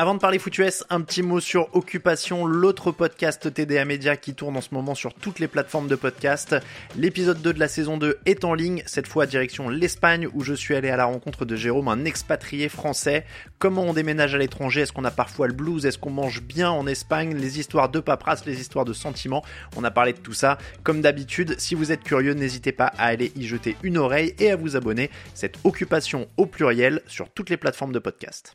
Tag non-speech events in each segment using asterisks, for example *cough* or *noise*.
Avant de parler foot US, un petit mot sur Occupation, l'autre podcast TDA Media qui tourne en ce moment sur toutes les plateformes de podcast. L'épisode 2 de la saison 2 est en ligne, cette fois direction l'Espagne où je suis allé à la rencontre de Jérôme, un expatrié français. Comment on déménage à l'étranger? Est-ce qu'on a parfois le blues? Est-ce qu'on mange bien en Espagne? Les histoires de paperasse, les histoires de sentiments. On a parlé de tout ça. Comme d'habitude, si vous êtes curieux, n'hésitez pas à aller y jeter une oreille et à vous abonner. Cette occupation au pluriel sur toutes les plateformes de podcast.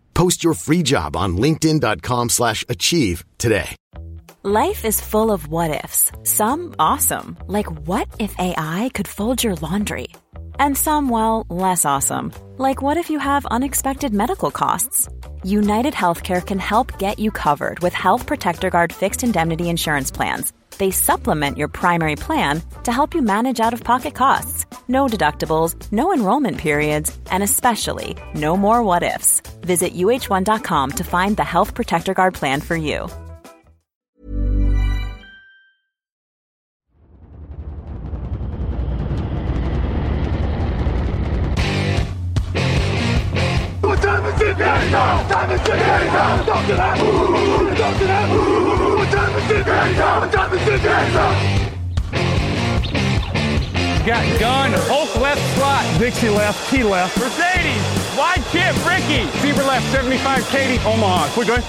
Post your free job on linkedin.com/achieve slash achieve today. Life is full of what ifs. Some awesome, like what if AI could fold your laundry? And some, well, less awesome, like what if you have unexpected medical costs? United Healthcare can help get you covered with Health Protector Guard fixed indemnity insurance plans. They supplement your primary plan to help you manage out of pocket costs. No deductibles, no enrollment periods, and especially no more what ifs. Visit uh1.com to find the Health Protector Guard plan for you. What time is it? Time is it? Talk to that. Talk to that. Got gun, Hulk left slot, Dixie left, T left, Mercedes, wide chip, Ricky, Fever left, 75, Katie, Omaha. Quick going.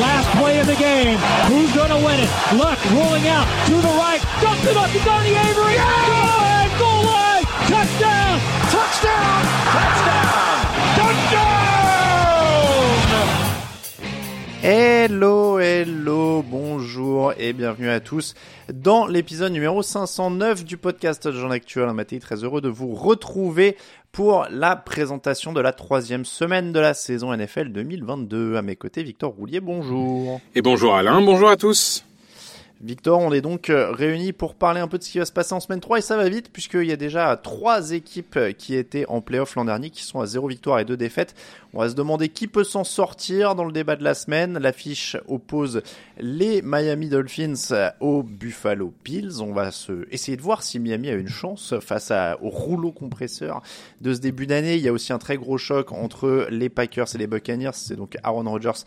Last play of the game. Who's going to win it? Luck rolling out to the right. Dumps it up to Donnie Avery. Goal line, goal line. Hello, hello, bonjour et bienvenue à tous dans l'épisode numéro 509 du podcast Jean Actuel. Matin très heureux de vous retrouver pour la présentation de la troisième semaine de la saison NFL 2022. À mes côtés, Victor Roulier, bonjour. Et bonjour Alain, bonjour à tous. Victor, on est donc euh, réunis pour parler un peu de ce qui va se passer en semaine 3 et ça va vite puisqu'il y a déjà trois équipes euh, qui étaient en playoff l'an dernier qui sont à 0 victoire et 2 défaites. On va se demander qui peut s'en sortir dans le débat de la semaine. L'affiche oppose les Miami Dolphins aux Buffalo Bills. On va se essayer de voir si Miami a une chance face à, au rouleau compresseur de ce début d'année. Il y a aussi un très gros choc entre les Packers et les Buccaneers. C'est donc Aaron Rodgers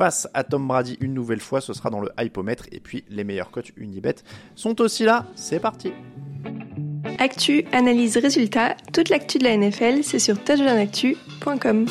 face à Tom Brady une nouvelle fois. Ce sera dans le hypomètre. Et puis les meilleurs coachs Unibet sont aussi là. C'est parti. Actu, analyse, résultat, toute l'actu de la NFL, c'est sur touchdownactu.com.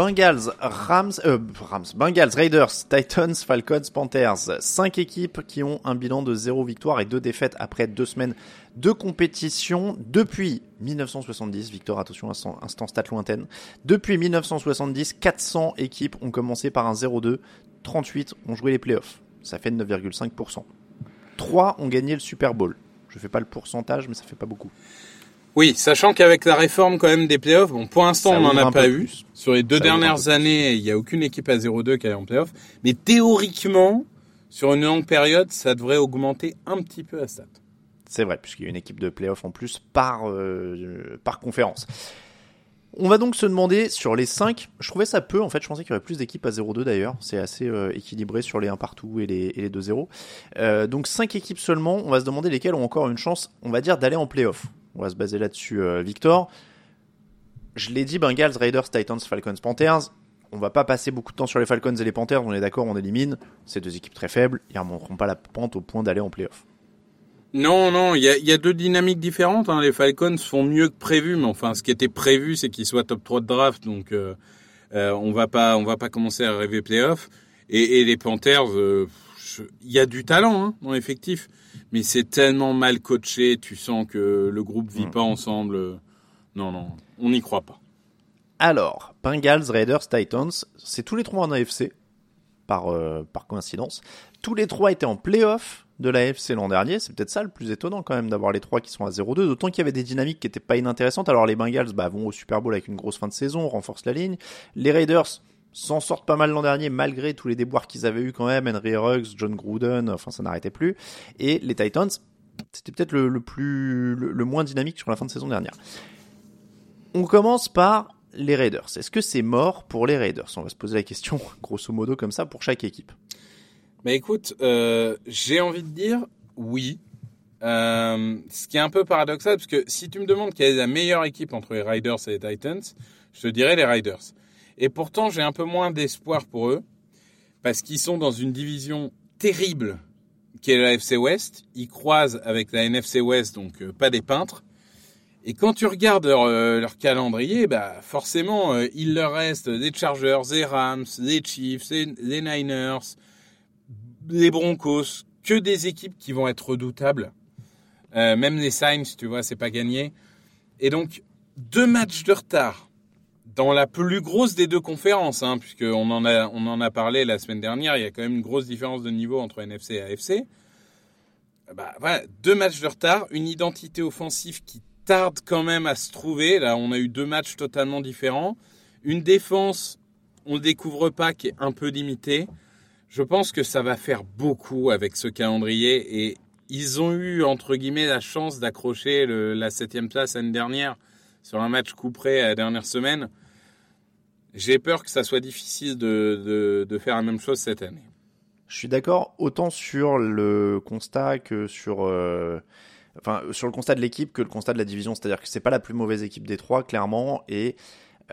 Bengals, Rams, euh, Rams, Bengals, Raiders, Titans, Falcons, Panthers. Cinq équipes qui ont un bilan de 0 victoire et 2 défaites après deux semaines de compétition depuis 1970. Victor, attention, instant, stat lointaine. Depuis 1970, 400 équipes ont commencé par un 0-2. 38 ont joué les playoffs. Ça fait 9,5%. 3 ont gagné le Super Bowl. Je fais pas le pourcentage, mais ça fait pas beaucoup. Oui, sachant qu'avec la réforme quand même des playoffs, bon pour l'instant Ça on n'en a pas eu. plus. Sur les deux Ça dernières années, il n'y a aucune équipe à 0-2 qui est en playoff. Mais théoriquement, sur une longue période, ça devrait augmenter un petit peu à stat. C'est vrai, puisqu'il y a une équipe de playoff en plus par, euh, par conférence. On va donc se demander sur les 5, je trouvais ça peu en fait, je pensais qu'il y aurait plus d'équipes à 0-2 d'ailleurs, c'est assez euh, équilibré sur les 1 partout et les, et les 2-0. Euh, donc 5 équipes seulement, on va se demander lesquelles ont encore une chance, on va dire, d'aller en playoff. On va se baser là-dessus, euh, Victor. Je l'ai dit, Bengals, Raiders, Titans, Falcons, Panthers. On va pas passer beaucoup de temps sur les Falcons et les Panthers, on est d'accord, on élimine. Ces deux équipes très faibles, ils remonteront pas la pente au point d'aller en playoff. Non, non, il y a, deux dynamiques différentes. hein. Les Falcons font mieux que prévu, mais enfin, ce qui était prévu, c'est qu'ils soient top 3 de draft, donc euh, euh, on va pas, on va pas commencer à rêver playoff. Et, et les Panthers, euh, il y a du talent hein, dans l'effectif, mais c'est tellement mal coaché. Tu sens que le groupe vit pas ensemble. Non, non, on n'y croit pas. Alors, Bengals, Raiders, Titans, c'est tous les trois en AFC. par, euh, par coïncidence. Tous les trois étaient en playoff de la FC l'an dernier. C'est peut-être ça le plus étonnant quand même d'avoir les trois qui sont à 0-2. D'autant qu'il y avait des dynamiques qui étaient pas inintéressantes. Alors les Bengals bah, vont au Super Bowl avec une grosse fin de saison, renforcent la ligne. Les Raiders s'en sortent pas mal l'an dernier malgré tous les déboires qu'ils avaient eu quand même. Henry Ruggs, John Gruden, enfin ça n'arrêtait plus. Et les Titans, c'était peut-être le, plus le, moins dynamique sur la fin de saison dernière. On commence par les Raiders. Est-ce que c'est mort pour les Raiders? On va se poser la question *laughs* grosso modo comme ça pour chaque équipe. Bah écoute, euh, j'ai envie de dire oui. Euh, ce qui est un peu paradoxal, parce que si tu me demandes quelle est la meilleure équipe entre les Riders et les Titans, je te dirais les Riders. Et pourtant, j'ai un peu moins d'espoir pour eux, parce qu'ils sont dans une division terrible qui est la FC West. Ils croisent avec la NFC West, donc euh, pas des peintres. Et quand tu regardes leur, leur calendrier, bah forcément, il leur reste des Chargers, des Rams, des Chiefs, des Niners, les Broncos, que des équipes qui vont être redoutables. Euh, même les Saints, tu vois, c'est pas gagné. Et donc, deux matchs de retard dans la plus grosse des deux conférences, hein, puisqu'on en, a, on en a parlé la semaine dernière, il y a quand même une grosse différence de niveau entre NFC et AFC. Bah, voilà, deux matchs de retard, une identité offensive qui tarde quand même à se trouver. Là, on a eu deux matchs totalement différents. Une défense, on ne découvre pas, qui est un peu limitée. Je pense que ça va faire beaucoup avec ce calendrier et ils ont eu entre guillemets la chance d'accrocher la septième place l'année dernière sur un match coup près à la dernière semaine. J'ai peur que ça soit difficile de, de, faire la même chose cette année. Je suis d'accord autant sur le constat que sur euh, enfin sur le constat de l'équipe que le constat de la division, c'est-à-dire que c'est pas la plus mauvaise équipe des trois clairement et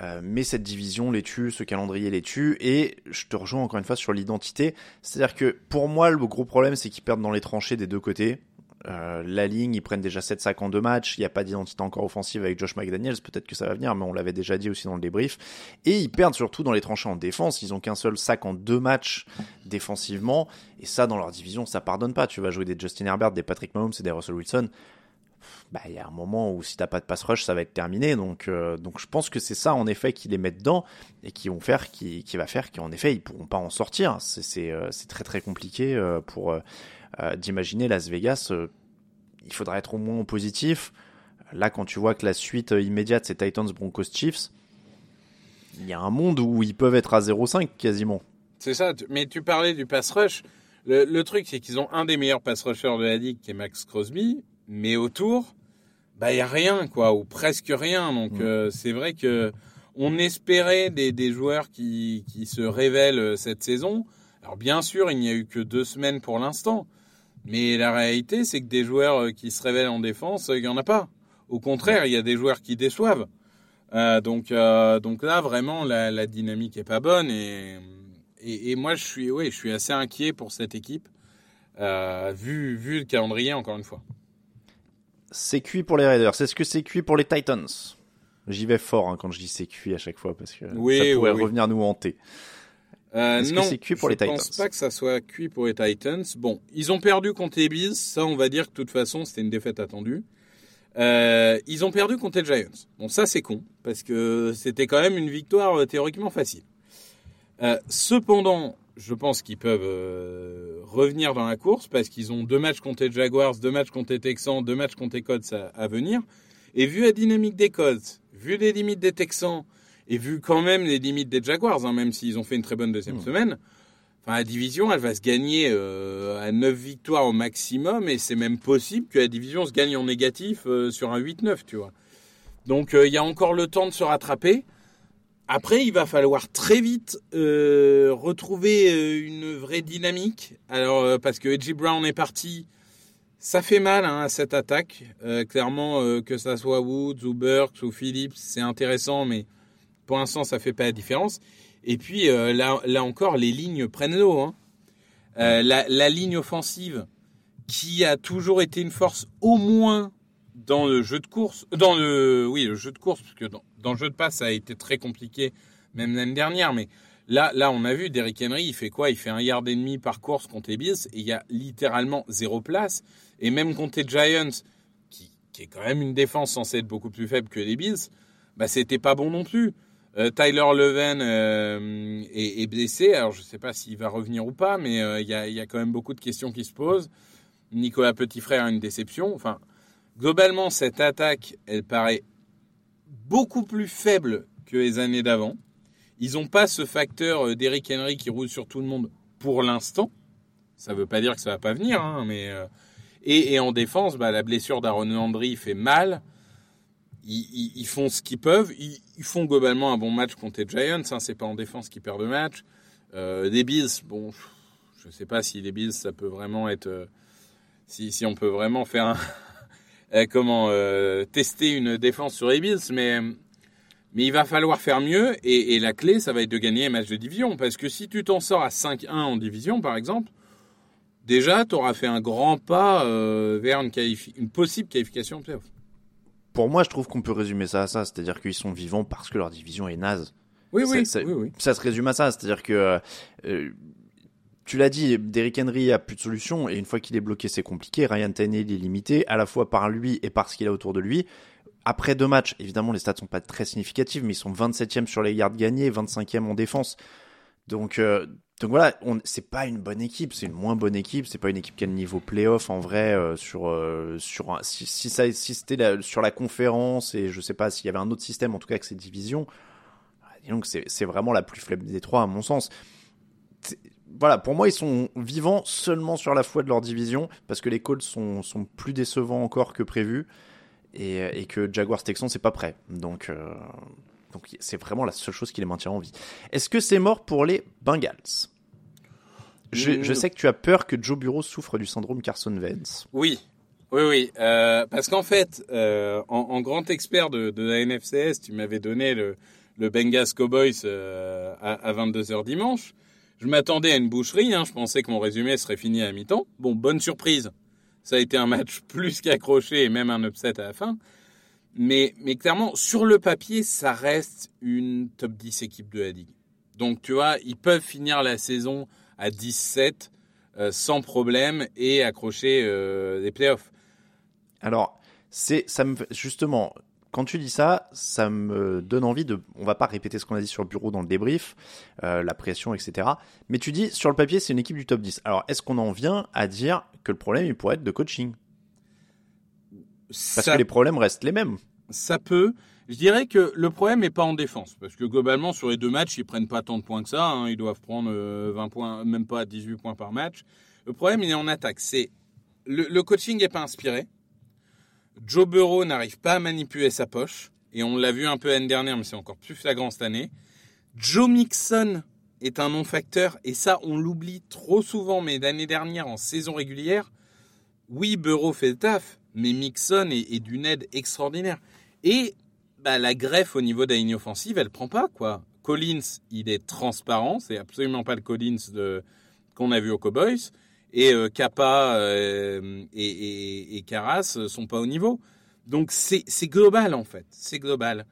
euh, mais cette division les tue, ce calendrier les tue, et je te rejoins encore une fois sur l'identité. C'est-à-dire que pour moi, le gros problème, c'est qu'ils perdent dans les tranchées des deux côtés. Euh, la ligne, ils prennent déjà 7 sacs en deux matchs. Il n'y a pas d'identité encore offensive avec Josh McDaniels. Peut-être que ça va venir, mais on l'avait déjà dit aussi dans le débrief. Et ils perdent surtout dans les tranchées en défense. Ils ont qu'un seul sac en deux matchs défensivement. Et ça, dans leur division, ça pardonne pas. Tu vas jouer des Justin Herbert, des Patrick Mahomes et des Russell Wilson bah il y a un moment où si t'as pas de pass rush, ça va être terminé. Donc euh, donc je pense que c'est ça en effet qui les met dedans et qui vont faire qui, qui va faire qu'en effet ils pourront pas en sortir. C'est euh, très très compliqué pour d'imaginer Las Vegas. il faudra être au moins positif. Là quand tu vois que la suite immédiate c'est Titans Broncos Chiefs, il y a un monde où ils peuvent être à 0-5 quasiment. C'est ça. Mais tu parlais du pass rush. Le, le truc c'est qu'ils ont un des meilleurs pass rushers de la ligue qui est Max Crosby mais autour, bah il y a rien quoi, ou presque rien. Donc mm. euh, c'est vrai que on espérait des, des joueurs qui, qui se révèlent euh, cette saison. Alors bien sûr, il n'y a eu que deux semaines pour l'instant, mais la réalité c'est que des joueurs euh, qui se révèlent en défense, il y en a pas. Au contraire, il y a des joueurs qui déçoivent. Euh, donc, euh, donc là, vraiment, la, la, dynamique est pas bonne et, et, et, moi, je suis, oui, je suis assez inquiet pour cette équipe, euh, vu, vu le calendrier, encore une fois c'est cuit pour les Raiders. Est-ce que c'est cuit pour les Titans? J'y vais fort hein, quand je dis c'est cuit à chaque fois parce que ça pourrait revenir nous hanter. Euh, Est-ce que c'est cuit pour les Titans Je pense pas que ça soit cuit pour les Titans. Bon, ils ont perdu contre les Bills. Ça, on va dire que de toute façon, c'était une défaite attendue. Euh, ils ont perdu contre les Giants. Bon, ça, c'est con parce que c'était quand même une victoire euh, théoriquement facile. Euh, cependant, je pense qu'ils peuvent revenir dans la course parce qu'ils ont deux matchs contre les Jaguars, deux matchs contre les Texans, deux matchs contre les Colts à, venir. Et vu la dynamique des Colts, vu les limites des Texans et vu quand même les limites des Jaguars, hein, même s'ils ont fait une très bonne deuxième mmh. semaine, enfin la division, elle va se gagner euh, à 9 victoires au maximum et c'est même possible que la division se gagne en négatif euh, sur un 8-9, tu vois. Donc il y a encore le temps de se rattraper. Après, il va falloir très vite euh, retrouver euh, une vraie dynamique. Alors, euh, parce que Edgy Brown est parti, ça fait mal hein, à cette attaque. clairement, que ça soit Woods ou Burks ou Phillips, c'est intéressant, mais pour l'instant, ça fait pas la différence. Et puis, là, là encore, les lignes prennent l'eau. Hein. La, la, ligne offensive, qui a toujours été une force au moins dans le jeu de course, dans le, oui, le jeu de course, parce que dans, dans le jeu de passe, ça a été très compliqué, même l'année dernière. Mais là, là, on a vu, Derrick Henry, il fait quoi? Il fait un yard et demi par course contre les Bills, et il y a littéralement zéro place. Et même contre les Giants, qui, qui est quand même une défense censée être beaucoup plus faible que les Bills, bah, c'était pas bon non plus. Euh, Tyler Leven euh, est, blessé, alors je ne sais pas s'il va revenir ou pas, mais euh, il y, a, quand même beaucoup de questions qui se posent. Nicolas Petitfrère a une déception. Enfin, globalement, cette attaque, elle paraît beaucoup plus faible que les années d'avant. Ils n'ont pas ce facteur d'Eric Henry qui roule sur tout le monde pour l'instant. Ça ne veut pas dire que ça va pas venir, hein, mais et, et, en défense, bah, la blessure d'Aaron Landry fait mal ils, font ce qu'ils peuvent. Ils, font globalement un bon match contre les Giants. Hein, c'est pas en défense qu'ils perdent le match. Euh, les Bills, bon, je sais pas si les Bills, ça peut vraiment être. Euh, si, on peut vraiment faire un. *laughs* Euh, comment tester une défense sur les Bills, mais. Mais il va falloir faire mieux et, la clé, ça va être de gagner un match de division. Parce que si tu t'en sors à 5-1 en division, par exemple, déjà, tu auras fait un grand pas vers une, une possible qualification en playoff pour moi, je trouve qu'on peut résumer ça à ça, c'est-à-dire qu'ils sont vivants parce que leur division est naze. Oui, oui, ça, oui, oui. ça se résume à ça, c'est-à-dire que euh, tu l'as dit, Derrick Henry a plus de solution et une fois qu'il est bloqué, c'est compliqué. Ryan Tannehill est limité à la fois par lui et par ce qu'il a autour de lui. Après deux matchs, évidemment, les stats sont pas très significatives, mais ils sont 27e sur les yards gagnés, 25e en défense. Donc, euh, donc voilà, c'est pas une bonne équipe, c'est une moins bonne équipe, c'est pas une équipe qui a le niveau playoff en vrai euh, sur euh, sur si, ça c'était sur la conférence et je sais pas s'il y avait un autre système en tout cas que cette division, donc c'est vraiment la plus faible des trois à mon sens. Voilà, pour moi ils sont vivants seulement sur la foi de leur division parce que les Colts sont sont plus décevants encore que prévu et, et que Jaguars Texans c'est pas prêt. Donc euh, donc c'est vraiment la seule chose qui les maintient en vie. Est-ce que c'est mort pour les Bengals? Je, je, sais que tu as peur que Joe Bureau souffre du syndrome Carson Wentz. Oui, oui, oui. Euh, parce qu'en fait, euh, en, en, grand expert de, de, la NFCS, tu m'avais donné le, le Bengals Cowboys euh, à, à 22h dimanche. Je m'attendais à une boucherie. Hein, je pensais que mon résumé serait fini à mi-temps. Bon, bonne surprise. Ça a été un match *laughs* plus qu'accroché et même un upset à la fin. Mais, clairement, sur le papier, ça reste une top 10 équipe de la Ligue. Donc, tu vois, ils peuvent finir la saison à 17 euh, sans problème et accrocher euh, les playoffs. Alors, c'est ça me justement quand tu dis ça, ça me donne envie de. On va pas répéter ce qu'on a dit sur le bureau dans le débrief, euh, la pression, etc. Mais tu dis sur le papier, c'est une équipe du top 10. Alors, est-ce qu'on en vient à dire que le problème il pourrait être de coaching? Parce ça, que les problèmes restent les mêmes. Ça peut. Je dirais que le problème n'est pas en défense, parce que globalement sur les deux matchs, ils prennent pas tant de points que ça. Hein. Ils doivent prendre 20 points, même pas 18 points par match. Le problème, il est en attaque. C'est le, le coaching n'est pas inspiré. Joe Burrow n'arrive pas à manipuler sa poche, et on l'a vu un peu l'année dernière, mais c'est encore plus flagrant cette année. Joe Mixon est un non-facteur, et ça, on l'oublie trop souvent, mais l'année dernière, en saison régulière, oui, Burrow fait le taf, mais Mixon est, d'une aide extraordinaire. Et bah, la greffe au niveau de la ligne offensive, elle prend pas quoi. Collins, il est transparent, c'est absolument pas le Collins qu'on a vu aux Cowboys. Et euh, Kappa euh, et, et, et Carras sont pas au niveau. Donc c'est global en fait, c'est global.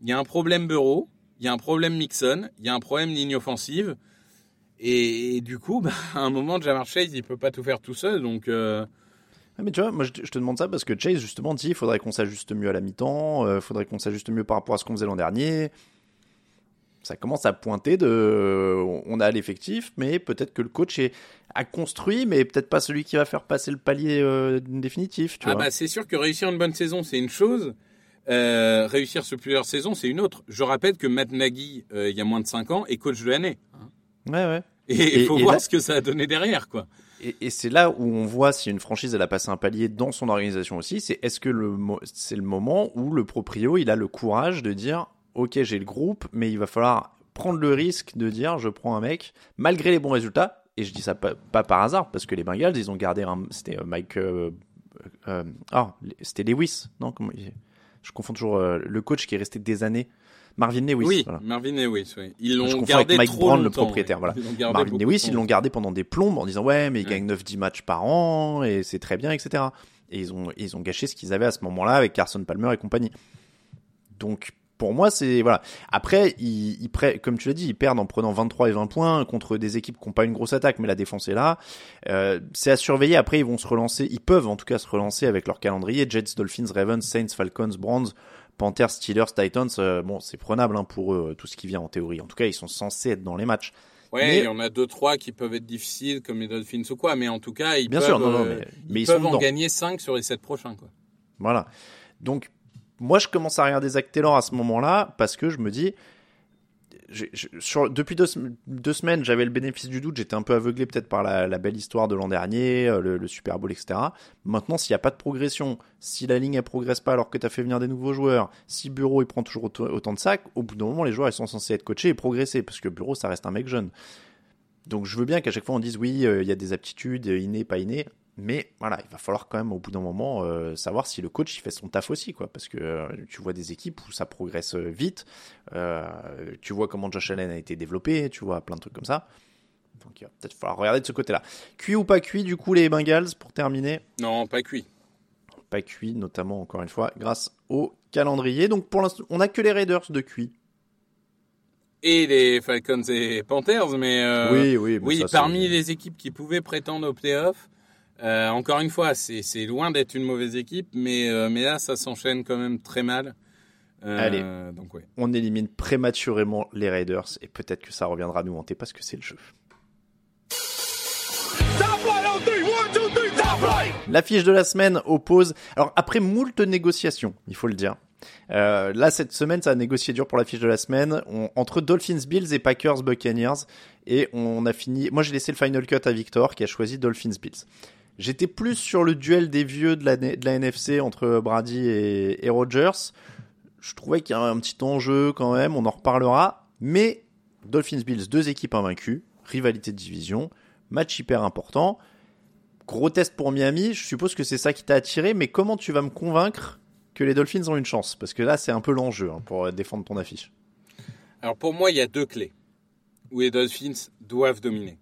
Il y a un problème Bureau, il y a un problème Mixon, il y a un problème ligne offensive. Et, et du coup, *laughs* bah, à un moment, Jamar Chase, il peut pas tout faire tout seul. Donc euh, mais tu vois, moi je te demande ça parce que Chase justement dit il faudrait qu'on s'ajuste mieux à la mi-temps, il euh, faudrait qu'on s'ajuste mieux par rapport à ce qu'on faisait l'an dernier. Ça commence à pointer de. On a l'effectif, mais peut-être que le coach est a construit, mais peut-être pas celui qui va faire passer le palier euh, définitif. Tu ah vois. bah c'est sûr que réussir une bonne saison c'est une chose, euh, réussir sur plusieurs saisons c'est une autre. Je rappelle que Matt Nagy euh, il y a moins de 5 ans est coach de l'année. Hein. Ouais ouais. Et il faut et voir là... ce que ça a donné derrière quoi. Et, c'est là où on voit si une franchise elle a passé un palier dans son organisation aussi. C'est est-ce que le c'est le moment où le proprio il a le courage de dire ok j'ai le groupe, mais il va falloir prendre le risque de dire je prends un mec malgré les bons résultats. Et je dis ça pas, par hasard parce que les Bengals ils ont gardé un c'était Mike euh, euh, ah c'était Lewis non comment je confonds toujours euh, le coach qui est resté des années. Marvin Lewis. Oui, voilà. Marvin Lewis, oui. Ils l'ont avec gardé Mike trop le propriétaire. Voilà. Ils l'ont gardé Marvin beaucoup Lewis, de ils l'ont temps. gardé pendant des plombes en disant ouais, mais il Ouais. gagne 9-10 matchs par an et c'est très bien, etc. Et ils ont, ils ont gâché ce qu'ils avaient à ce moment-là avec Carson Palmer et compagnie. Donc, pour moi, c'est voilà. Après, ils, ils comme tu l'as dit, ils perdent en prenant 23 et 20 points contre des équipes qui n'ont pas une grosse attaque, mais la défense est là. Euh, c'est à surveiller. Après, ils vont se relancer. Ils peuvent en tout cas se relancer avec leur calendrier. Jets, Dolphins, Ravens, Saints, Falcons, Browns, Panthers, Steelers, Titans, euh, bon, c'est prenable hein, pour eux, tout ce qui vient en théorie. En tout cas, ils sont censés être dans les matchs. Ouais, il y en a deux trois qui peuvent être difficiles comme les Dolphins ou quoi, mais en tout cas, ils Bien peuvent, sûr, non, non, euh, mais- ils mais ils peuvent sont en dedans. gagner 5 sur les 7 prochains quoi. Voilà. Donc, moi, je commence à regarder Zach Taylor à ce moment-là parce que je me dis, depuis deux, sem- deux semaines, j'avais le bénéfice du doute. J'étais un peu aveuglé peut-être par la, belle histoire de l'an dernier, euh, le, Super Bowl, etc. Maintenant, s'il n'y a pas de progression, si la ligne elle progresse pas alors que tu fait venir des nouveaux joueurs, si Bureau il prend toujours autant, autant de sacs, au bout d'un moment, les joueurs ils sont censés être coachés et progresser parce que Bureau ça reste un mec jeune. Donc je veux bien qu'à chaque fois on dise oui, euh, il y a des aptitudes, euh, innées, pas innées, mais voilà, il va falloir quand même au bout d'un moment euh, savoir si le coach il fait son taf aussi, quoi, parce que euh, tu vois des équipes où ça progresse euh, vite, euh, tu vois comment Josh Allen a été développé, tu vois plein de trucs comme ça. Donc il va peut-être falloir regarder de ce côté-là. Cuit ou pas cuit, du coup les Bengals pour terminer, Non, pas cuit. pas cuit, notamment encore une fois grâce au calendrier. Donc pour l'instant, on a que les Raiders de cuit. Et les Falcons et Panthers, mais euh, oui, oui, mais oui, ça, parmi les équipes qui pouvaient prétendre aux playoffs, euh, encore une fois, c'est loin d'être une mauvaise équipe, mais euh, mais là, ça s'enchaîne quand même très mal. Euh, Allez. donc ouais. on élimine prématurément les Raiders et peut-être que ça reviendra nous hanter parce que c'est le jeu. L'affiche de la semaine oppose. Alors après moult négociations, il faut le dire. Euh, là cette semaine, ça a négocié dur pour l'affiche de la semaine On- entre Dolphins Bills et Packers Buccaneers et on a fini. Moi j'ai laissé le final cut à Victor qui a choisi Dolphins Bills. J'étais plus sur le duel des vieux de la, NFC entre Brady et, Rodgers. Je trouvais qu'il y a un petit enjeu quand même, on en reparlera. Mais Dolphins Bills, deux équipes invaincues, rivalité de division, match hyper important. Gros test pour Miami, je suppose que c'est ça qui t'a attiré, mais comment tu vas me convaincre que les Dolphins ont une chance? Parce que là, c'est un peu l'enjeu hein, pour euh, défendre ton affiche. Alors pour moi, il y a deux clés où les Dolphins doivent dominer.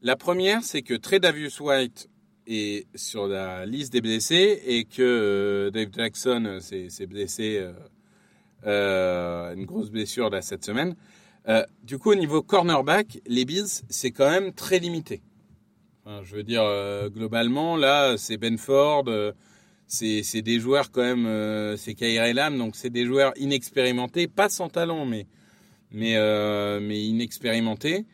La première, c'est que Tredavious White est sur la liste des blessés et que euh, Dave Jackson s'est blessé euh, euh, une grosse blessure là cette semaine. Du coup, au niveau cornerback, les Bills, c'est quand même très limité. Enfin, je veux dire, globalement, là, c'est Benford, c'est des joueurs quand même, c'est Kyrie Lam, donc c'est des joueurs inexpérimentés, pas sans talent, mais mais mais inexpérimentés.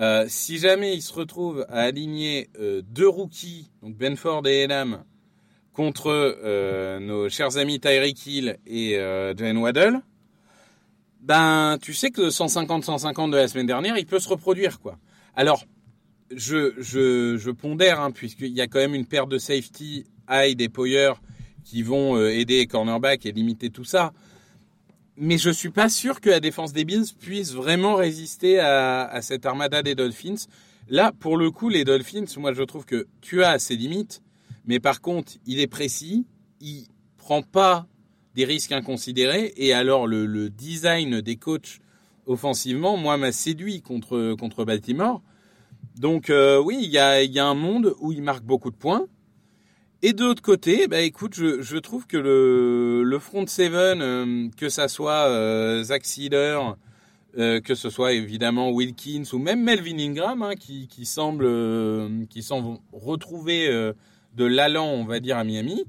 Euh, si jamais ils se retrouvent à aligner euh, deux rookies, donc Benford et Elam, contre euh, nos chers amis Tyreek Hill et Jalen Waddle, ben tu sais que le 150-150 de la semaine dernière, il peut se reproduire quoi. Alors je je, je pondère hein, puisqu'il y a quand même une paire de safety Hyde et Poyer qui vont aider les cornerbacks et limiter tout ça. Mais je suis pas sûr que la défense des Bills puisse vraiment résister à, cette armada des Dolphins. Là, pour le coup, les Dolphins, moi je trouve que tu as ses limites, mais par contre, il est précis, il prend pas des risques inconsidérés, et alors le, design des coachs offensivement, moi, m'a séduit contre, contre Baltimore. Donc euh, oui, il y a un monde où il marque beaucoup de points. Et de l'autre côté, bah écoute, je, trouve que le, front seven, euh, que ça soit euh, Zach Sealer, euh, que ce soit évidemment Wilkins ou même Melvin Ingram, hein, qui, qui semble euh, qui semble retrouver euh, de l'allant, on va dire, à Miami.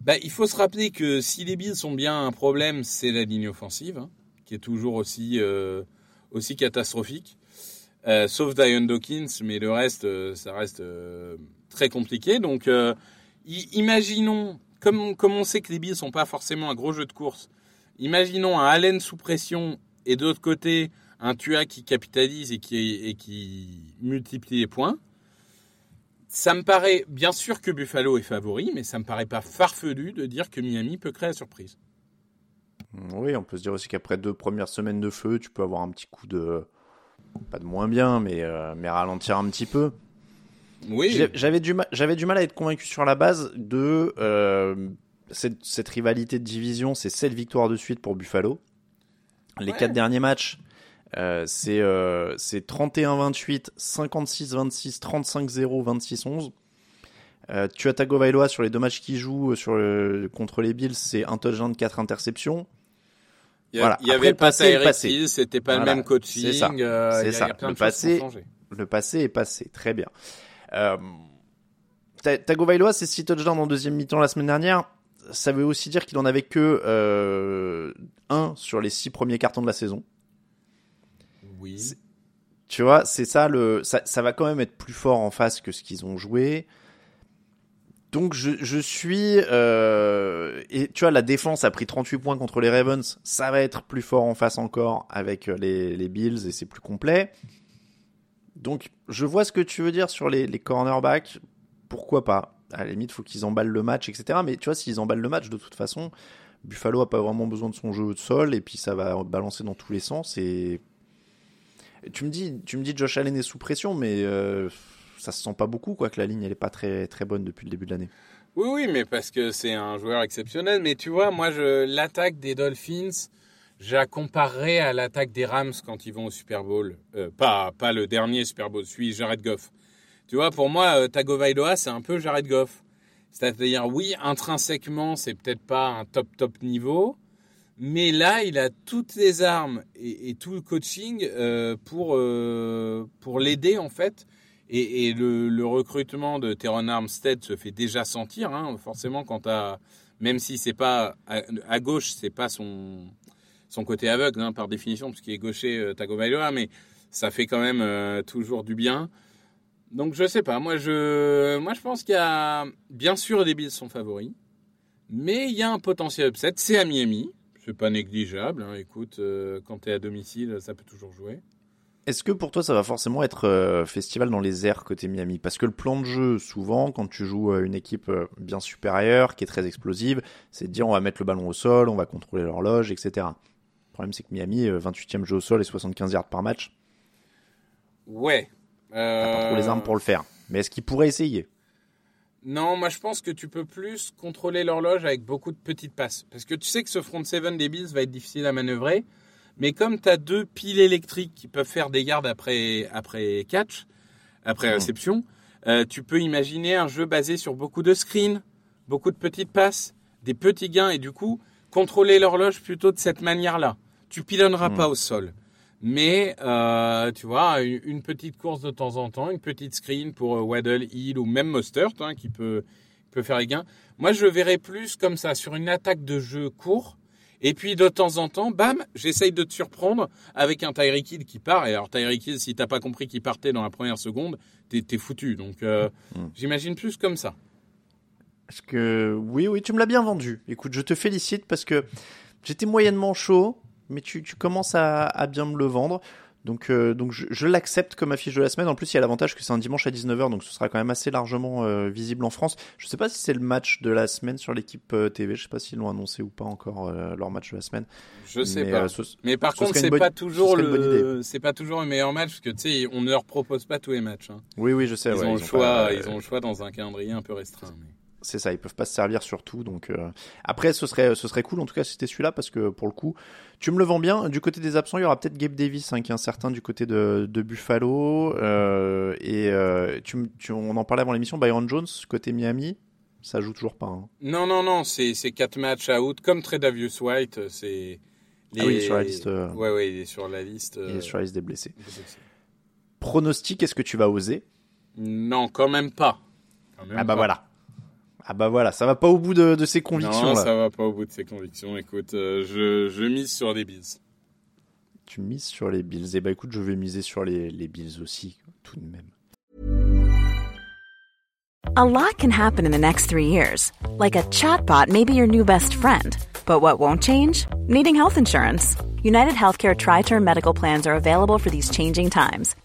Bah, il faut se rappeler que si les Bills sont bien un problème, c'est la ligne offensive, hein, qui est toujours aussi aussi catastrophique. Sauf Dion Dawkins, mais le reste, ça reste très compliqué. Donc, imaginons, comme, comme on sait que les Bills sont pas forcément un gros jeu de course, imaginons un Allen sous pression et de l'autre côté un Tua qui capitalise et qui, et qui multiplie les points. Ça me paraît, bien sûr que Buffalo est favori, mais ça me paraît pas farfelu de dire que Miami peut créer la surprise. Oui, on peut se dire aussi qu'après deux premières semaines de feu, tu peux avoir un petit coup de. Pas de moins bien, mais, euh, mais ralentir un petit peu. Oui, J'avais du, mal- j'avais du mal à être convaincu sur la base de euh, cette, cette rivalité de division. C'est 7 victoires de suite pour Buffalo. Les Ouais. quatre derniers matchs, euh, c'est euh, c'est 31-28, 56-26, 35-0, 26-11. Euh, Tua Tagovailoa sur les deux matchs qu'il joue euh, sur le- contre les Bills, c'est un touchdown, 4 interceptions. il voilà. il y Après, avait pas Tyreek passé. C'était pas Voilà, le même coaching. c'est ça. euh, C'est il y a- il y ça. a plein Le de passé-. Le passé est passé, très bien. Euh, Ta- Tagovailoa, c'est 6 touchdowns en deuxième mi-temps la semaine dernière. ça veut aussi dire qu'il en avait que euh, un sur les six premiers cartons de la saison. Oui. Tu vois, c'est ça le, ça, ça va quand même être plus fort en face que ce qu'ils ont joué. Donc je, je suis euh, et tu vois la défense a pris 38 points contre les Ravens, ça va être plus fort en face encore avec les, les Bills et c'est plus complet. Donc je vois ce que tu veux dire sur les, cornerbacks, pourquoi pas? À la limite, faut qu'ils emballent le match, etc. Mais tu vois, s'ils emballent le match, de toute façon, Buffalo a pas vraiment besoin de son jeu de sol et puis ça va balancer dans tous les sens. Et tu me dis, tu me dis, Josh Allen est sous pression, mais euh, ça se sent pas beaucoup, quoi, que la ligne elle est pas très très bonne depuis le début de l'année. Oui, oui, mais parce que c'est un joueur exceptionnel. Mais tu vois, moi, je, l'attaque des Dolphins, je la comparerais à l'attaque des Rams quand ils vont au Super Bowl. Euh, pas, pas le dernier Super Bowl, celui Jared Goff. Tu vois, pour moi, euh, Tagovailoa, c'est un peu Jared Goff. C'est-à-dire, oui, intrinsèquement, c'est peut-être pas un top top niveau, mais là, il a toutes les armes et, tout le coaching euh, pour pour l'aider en fait. Et, le, recrutement de Teron Armstead se fait déjà sentir, hein, forcément, quand à même si c'est pas à, à gauche, c'est pas son son côté aveugle hein, par définition, puisqu'il est gaucher euh, Tagovailoa, mais ça fait quand même euh, toujours du bien. Donc je sais pas, moi je, moi, je pense qu'il y a, bien sûr les Bills sont favoris, mais il y a un potentiel upset, c'est à Miami, c'est pas négligeable, hein. écoute, euh, quand tu es à domicile, ça peut toujours jouer. Est-ce que pour toi ça va forcément être euh, festival dans les airs côté Miami? Parce que le plan de jeu, souvent, quand tu joues une équipe euh, bien supérieure, qui est très explosive, c'est de dire on va mettre le ballon au sol, on va contrôler l'horloge, etc. Le problème c'est que Miami, 28e jeu au sol et 75 yards par match. Ouais, T'as pas trop les armes pour le faire. Mais est-ce qu'il pourrait essayer? Non, moi je pense que tu peux plus contrôler l'horloge avec beaucoup de petites passes. Parce que tu sais que ce front seven des Bills va être difficile à manœuvrer. Mais comme tu as deux piles électriques qui peuvent faire des gardes après, après catch, après Mhm. réception, euh, tu peux imaginer un jeu basé sur beaucoup de screens, beaucoup de petites passes, des petits gains et du coup, contrôler l'horloge plutôt de cette manière-là. Tu pilonneras Mhm. pas au sol. Mais, euh, tu vois, une, une petite course de temps en temps, une petite screen pour euh, Waddle, Hill ou même Mostert hein, qui peut, peut faire les gains. Moi, je le verrais plus comme ça, sur une attaque de jeu court. Et puis, de temps en temps, bam, j'essaye de te surprendre avec un Tyreek Hill qui part. Et alors, Tyreek Hill, si t'as pas compris qu'il partait dans la première seconde, t'es foutu. Donc, euh, j'imagine plus comme ça. Parce que oui, oui, tu me l'as bien vendu. Écoute, je te félicite parce que j'étais moyennement chaud, mais tu, tu commences à, à bien me le vendre. Donc, euh, donc je, je l'accepte comme affiche de la semaine. En plus, il y a l'avantage que c'est un dimanche à 19h, donc ce sera quand même assez largement euh, visible en France. Je sais pas si c'est le match de la semaine sur l'équipe euh, TV. Je sais pas s'ils l'ont annoncé ou pas encore leur match de la semaine. Je sais Mais, pas. ce- Mais par ce contre, c'est bonne- pas ce toujours le, c'est pas toujours le meilleur match parce que tu sais, on ne leur propose pas tous les matchs. hein. Oui, oui, je sais. Ils, ouais, ont le choix, ils ont le choix dans un calendrier un peu restreint. mais- C'est ça, ils peuvent pas se servir sur tout. Donc euh, après, ce serait, ce serait cool en tout cas si c'était celui-là parce que pour le coup, tu me le vends bien. Du côté des absents, il y aura peut-être Gabe Davis hein, qui est incertain du côté de, de Buffalo euh, et euh, tu, on en parlait avant l'émission. Byron Jones côté Miami, ça joue toujours pas. hein. Non, non, non, c'est c'est quatre matchs out comme Tredavious White. C'est Ah oui, il est sur la liste. Ouais, ouais, il est sur la liste. Il est sur la liste des blessés. des blessés. Pronostic, est-ce que tu vas oser? Non, quand même pas. Quand même Ah bah pas. voilà. Ah bah voilà, ça va pas au bout de, de ses convictions Non, là. ça va pas au bout de ses convictions. Écoute, euh, je, je mise sur les Bills. Tu mises sur les Bills. Et bah écoute, je vais miser sur les, les Bills aussi, tout de même. A lot can happen in the next three years. Like a chatbot may be your new best friend. But what won't change? Needing health insurance. United Healthcare Tri Term Medical Plans are available for these changing times.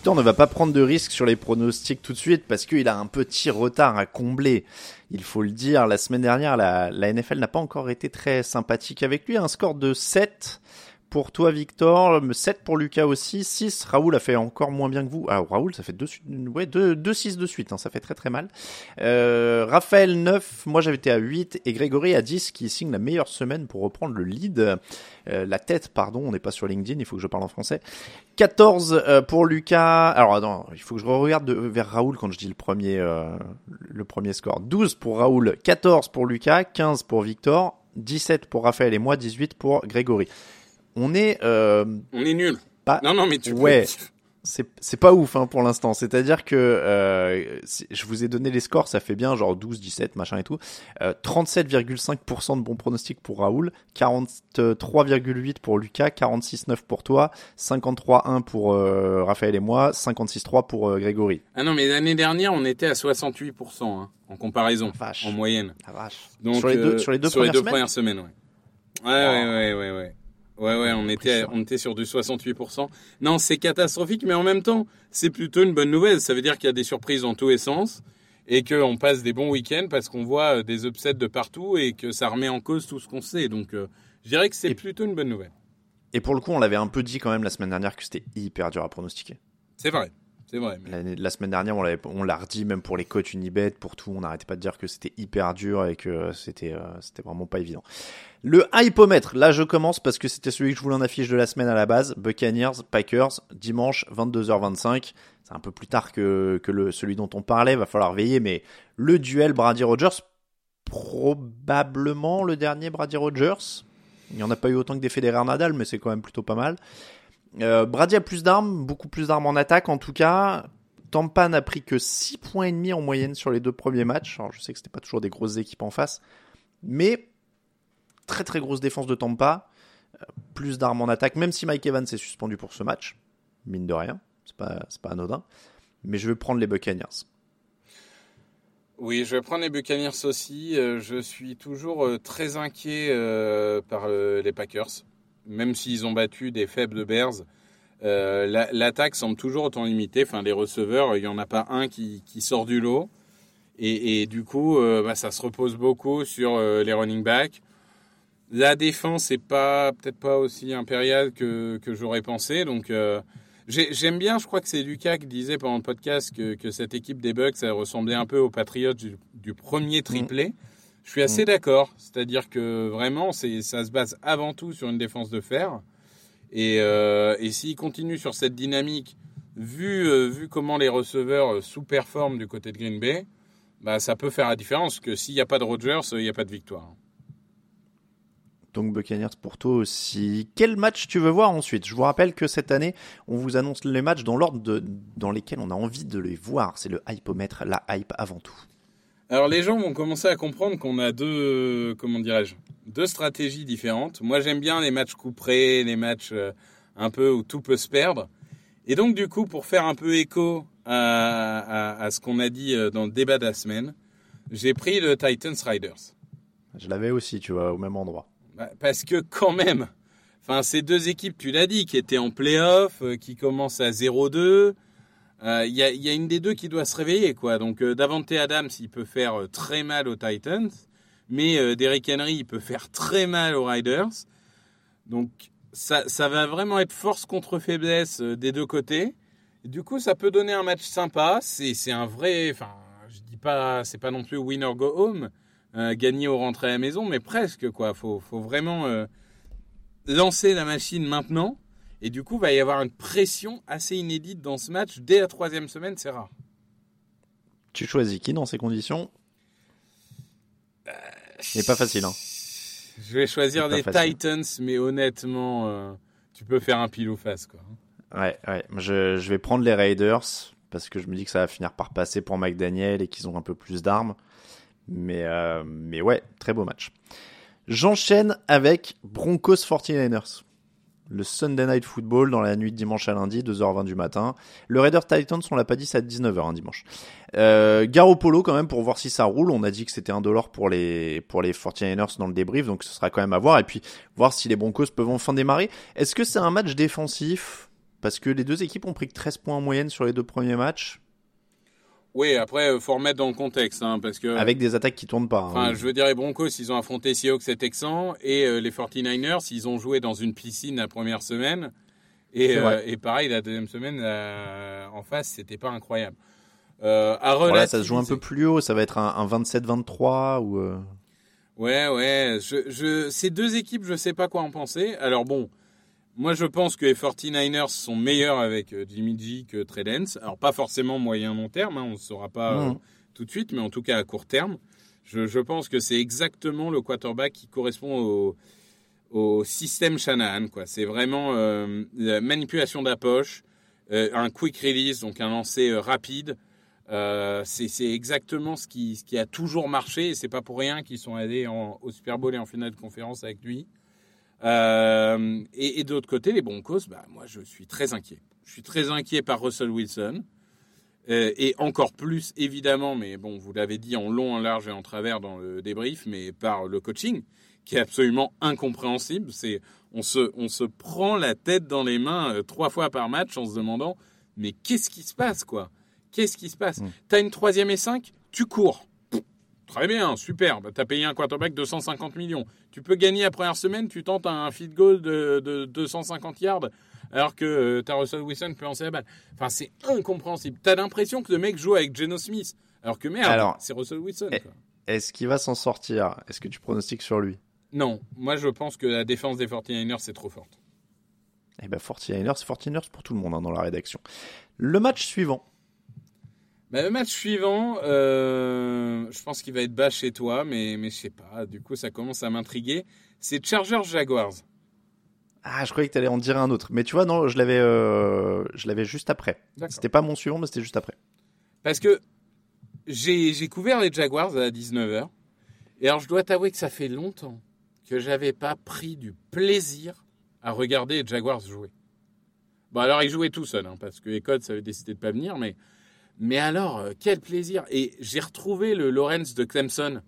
Victor ne va pas prendre de risque sur les pronostics tout de suite parce qu'il a un petit retard à combler. Il faut le dire, la semaine dernière, la, la NFL n'a pas encore été très sympathique avec lui. Un score de 7 pour toi, Victor. 7 pour Lucas aussi. 6. Raoul a fait encore moins bien que vous. Ah, Raoul, ça fait 2 ouais, deux, deux 6 de suite. Hein, ça fait très très mal. Euh, Raphaël, 9. Moi, j'avais été à 8. Et Grégory à 10 qui signe la meilleure semaine pour reprendre le lead. Euh, la tête, pardon. On n'est pas sur LinkedIn. Il faut que je parle en français. 14 euh, pour Lucas. Alors, attends. Il faut que je regarde de, vers Raoul quand je dis le premier score. 12 pour Raoul. 14 pour Lucas. 15 pour Victor. 17 pour Raphaël et moi. 18 pour Grégory on est euh, on est nul. Pas... Non non mais tu ouais. C'est c'est pas ouf hein, pour l'instant. C'est-à-dire que euh, je vous ai donné les scores, ça fait bien genre 12, 17, machin et tout. Euh, 37,5% de bons pronostics pour Raoul, 43,8 pour Lucas, 46,9 pour toi, 53,1 pour euh, Raphaël et moi, 56,3 pour euh, Grégory. Ah non mais l'année dernière on était à 68% hein, en comparaison, vache. en moyenne. La vache. Donc sur les deux, sur les deux, sur premières, les deux semaines premières semaines, ouais. Ouais, ouais, ouais, ouais, ouais. Ouais, ouais, on était, on était sur du 68%. Non, c'est catastrophique, mais en même temps, c'est plutôt une bonne nouvelle. Ça veut dire qu'il y a des surprises en tous les sens et qu'on passe des bons week-ends parce qu'on voit des upsets de partout et que ça remet en cause tout ce qu'on sait. Donc, euh, je dirais que c'est plutôt une bonne nouvelle. Et pour le coup, on l'avait un peu dit quand même la semaine dernière que c'était hyper dur à pronostiquer. C'est vrai. C'est vrai. La, semaine dernière, on, l'a redit, même pour les coachs Unibet, pour tout, on n'arrêtait pas de dire que c'était hyper dur et que c'était euh, c'était vraiment pas évident. Le hypomètre, là je commence parce que c'était celui que je voulais en affiche de la semaine à la base. Buccaneers, Packers, dimanche 22h25. C'est un peu plus tard que, celui dont on parlait, va falloir veiller, mais le duel Brady Rogers, probablement le dernier Brady Rogers. Il n'y en a pas eu autant que des Federer Nadal, mais c'est quand même plutôt pas mal. Euh, Brady a plus d'armes, beaucoup plus d'armes en attaque en tout cas. Tampa n'a pris que 6 points et demi en moyenne sur les deux premiers matchs. Alors je sais que c'était pas toujours des grosses équipes en face, mais très très grosse défense de Tampa, euh, plus d'armes en attaque, même si Mike Evans est suspendu pour ce match, mine de rien, c'est pas pas anodin. Mais je vais prendre les Buccaneers. Oui, je vais prendre les Buccaneers aussi. Euh, je suis toujours très inquiet par les Packers, même s'ils ont battu des faibles Bears. Euh, L'attaque semble toujours autant limitée. Enfin, les receveurs, il n'y en a pas un qui, qui sort du lot. Et, et du coup, euh, bah, ça se repose beaucoup sur euh, les running backs. La défense n'est pas peut-être pas aussi impériale que, que j'aurais pensé. Donc, euh, j'aime bien. Je crois que c'est Lucas qui disait pendant le podcast que, que cette équipe des Bucks ça ressemblait un peu aux Patriots du, du premier triplé. Mmh. Je suis assez mmh. d'accord. C'est-à-dire que vraiment, c'est ça se base avant tout sur une défense de fer. Et, euh, et s'il continue sur cette dynamique, vu, euh, vu comment les receveurs sous-performent du côté de Green Bay, bah, ça peut faire la différence. Que s'il n'y a pas de Rodgers, il n'y a pas de victoire. Donc Buccaneers pour toi aussi. Quel match tu veux voir ensuite? Je vous rappelle que cette année, on vous annonce les matchs dans l'ordre dans lesquels on a envie de les voir. C'est le hypomètre, la hype avant tout. Alors les gens vont commencer à comprendre qu'on a deux, comment dirais-je, deux stratégies différentes. Moi j'aime bien les matchs couperés, les matchs euh, un peu où tout peut se perdre. Et donc du coup, pour faire un peu écho à, à, à ce qu'on a dit euh, dans le débat de la semaine, j'ai pris le Titans Riders. Je l'avais aussi, tu vois, au même endroit. Bah, parce que quand même, enfin ces deux équipes, tu l'as dit, qui étaient en playoff, euh, qui commencent à 0-2. Il euh, y, a, une des deux qui doit se réveiller, quoi. Donc euh, Davante Adams, il peut faire euh, très mal aux Titans, mais euh, Derrick Henry, il peut faire très mal aux Riders. Donc ça, va vraiment être force contre faiblesse euh, des deux côtés. Et du coup, ça peut donner un match sympa. C'est, un vrai, enfin, je dis pas, c'est pas non plus winner go home, gagner au rentrer à la maison, mais presque, quoi. Faut vraiment lancer la machine maintenant. Et du coup, il va y avoir une pression assez inédite dans ce match. Dès la troisième semaine, c'est rare. Tu choisis qui dans ces conditions? Euh, C'est pas facile. Hein. Je vais choisir les Titans, mais honnêtement, euh, tu peux faire un pile ou face. Quoi. Ouais, ouais. Je, je vais prendre les Raiders parce que je me dis que ça va finir par passer pour McDaniel et qu'ils ont un peu plus d'armes. Mais, euh, mais ouais, très beau match. J'enchaîne avec Broncos 49ers. Le Sunday Night Football dans la nuit de dimanche à lundi, 2h20 du matin. Le Raiders Titans, on l'a pas dit, c'est à 19h un dimanche. Euh, Garoppolo quand même pour voir si ça roule. On a dit que c'était un dollar pour les pour les 49ers dans le débrief, donc ce sera quand même à voir. Et puis voir si les Broncos peuvent enfin démarrer. Est-ce que c'est un match défensif? Parce que les deux équipes ont pris que 13 points en moyenne sur les deux premiers matchs. Oui, après, euh, faut remettre dans le contexte, hein, parce que. Avec des attaques qui tournent pas. Enfin, hein. je veux dire, les Broncos, ils ont affronté Seahawks et Texans, et euh, les 49ers, ils ont joué dans une piscine la première semaine. Et, euh, pareil, la deuxième semaine, euh, en face, c'était pas incroyable. Euh, à Voilà, ça se joue un peu plus haut, ça va être un, un 27-23 ou. euh, Ouais, ouais. Je, je, ces deux équipes, je sais pas quoi en penser. Alors bon, moi je pense que les 49ers sont meilleurs avec euh, Jimmy G que Trey Lance. Alors pas forcément moyen long terme, hein, on ne saura pas euh, tout de suite, mais en tout cas à court terme. Je, je pense que c'est exactement le quarterback qui correspond au, au système Shanahan. Quoi. C'est vraiment euh, la manipulation de la poche, euh, un quick release, donc un lancer rapide. C'est c'est exactement ce qui, ce qui a toujours marché et c'est pas pour rien qu'ils sont allés en- au Super Bowl et en finale de conférence avec lui. Euh, et et de l'autre côté, les Broncos, bah, moi je suis très inquiet. Je suis très inquiet par Russell Wilson. Euh, et encore plus, évidemment, mais bon, vous l'avez dit en long, en large et en travers dans le débrief, mais par le coaching, qui est absolument incompréhensible. C'est, on se, on se prend la tête dans les mains euh, trois fois par match en se demandant, mais qu'est-ce qui se passe, quoi? Qu'est-ce qui se passe? T'as une troisième et cinq, tu cours. Très bien, super. Bah, t'as payé un quarterback 250 millions. Tu peux gagner la première semaine, tu tentes un field goal de, de 250 yards alors que euh, t'as Russell Wilson peut lancer la balle. Enfin, c'est incompréhensible. T'as l'impression que le mec joue avec Geno Smith, alors que merde, Alors, c'est Russell Wilson. Est-ce qu'il va s'en sortir? Est-ce que tu pronostiques sur lui? Non, moi je pense que la défense des 49ers c'est trop forte. Eh ben 49ers, c'est 49ers pour tout le monde hein, dans la rédaction. Le match suivant. Bah, le match suivant, euh, je pense qu'il va être bas chez toi, mais, mais je sais pas. Du coup, ça commence à m'intriguer. C'est Chargers Jaguars. Ah, je croyais que tu allais en dire un autre. Mais tu vois, non, je l'avais, euh, je l'avais juste après. C'était pas mon suivant, mais c'était juste après. Parce que j'ai j'ai couvert les Jaguars à 19h. Et alors, je dois t'avouer que ça fait longtemps que j'avais pas pris du plaisir à regarder les Jaguars jouer. Bon, alors, ils jouaient tout seuls, hein, parce que les codes, ça avait décidé de pas venir, mais, mais alors, euh, quel plaisir. Et j'ai retrouvé le Lawrence de Clemson,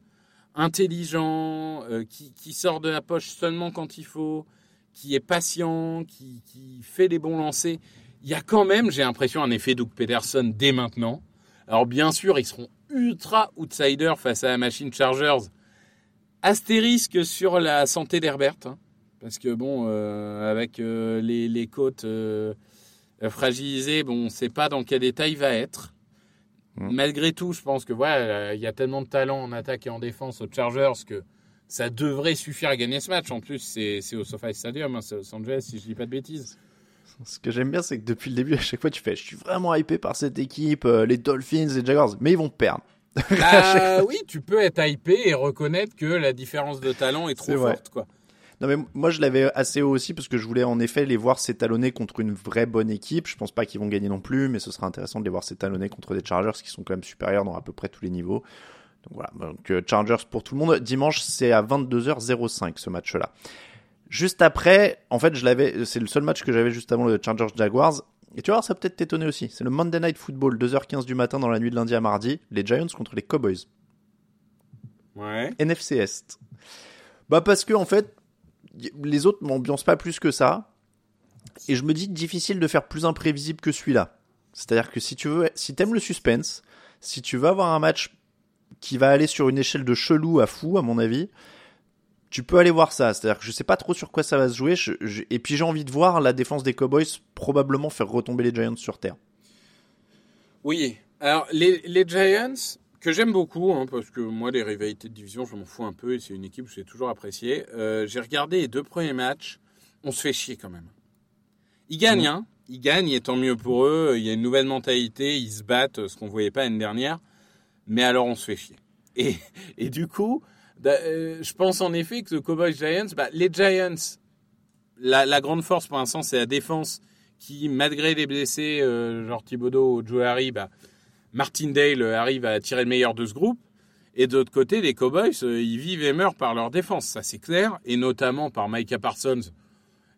intelligent, euh, qui, qui sort de la poche seulement quand il faut, qui est patient, qui, qui fait les bons lancers. Il y a quand même, j'ai l'impression, un effet Doug Peterson dès maintenant. Alors bien sûr, ils seront ultra outsiders face à la machine Chargers. Astérisque sur la santé d'Herbert, hein, parce que bon, euh, avec les, les côtes fragilisées, bon, on ne sait pas dans quel état il va être. Malgré tout, je pense que voilà, il y a tellement de talent en attaque et en défense aux Chargers que ça devrait suffire à gagner ce match. En plus, c'est au SoFi Stadium, hein, c'est Los Angeles, si je dis pas de bêtises. Ce que j'aime bien, c'est que depuis le début, à chaque fois, tu fais, je suis vraiment hypé par cette équipe, euh, les Dolphins, les Jaguars, mais ils vont perdre. *laughs* Ah oui, tu peux être hypé et reconnaître que la différence de talent est trop forte, quoi. Non mais moi je l'avais assez haut aussi parce que je voulais en effet les voir s'étalonner contre une vraie bonne équipe. Je pense pas qu'ils vont gagner non plus, mais ce sera intéressant de les voir s'étalonner contre des Chargers qui sont quand même supérieurs dans à peu près tous les niveaux. Donc voilà, donc euh, Chargers pour tout le monde. Dimanche c'est à 22h05 ce match-là. Juste après, en fait je l'avais, c'est le seul match que j'avais juste avant le Chargers Jaguars. Et tu vois, ça peut peut-être t'étonner aussi. C'est le Monday Night Football, 2h15 du matin dans la nuit de lundi à mardi. Les Giants contre les Cowboys. Ouais. NFC Est. Bah parce que en fait, les autres m'ambiancent pas plus que ça. Et je me dis difficile de faire plus imprévisible que celui-là. C'est-à-dire que si tu veux, si t'aimes le suspense, si tu veux avoir un match qui va aller sur une échelle de chelou à fou, à mon avis, tu peux aller voir ça. C'est-à-dire que je sais pas trop sur quoi ça va se jouer. et puis j'ai envie de voir la défense des Cowboys probablement faire retomber les Giants sur terre. Oui. Alors, les Giants, que j'aime beaucoup, hein, parce que moi, les rivalités de division, je m'en fous un peu, et c'est une équipe que j'ai toujours appréciée. Euh, j'ai regardé les deux premiers matchs, on se fait chier quand même. Ils gagnent, hein. Ils gagnent, et tant mieux pour eux. Il y a une nouvelle mentalité, ils se battent, ce qu'on voyait pas l'année dernière. Mais alors, on se fait chier. Et, et du coup, da- euh, je pense en effet que le Cowboys Giants, bah, les Giants, la, la grande force pour l'instant, c'est la défense qui, malgré les blessés, euh, genre Thibodeau ou Joe Harry, bah, Martindale euh, arrive à tirer le meilleur de ce groupe. Et de l'autre côté, les Cowboys, euh, ils vivent et meurent par leur défense, ça c'est clair, et notamment par Micah Parsons,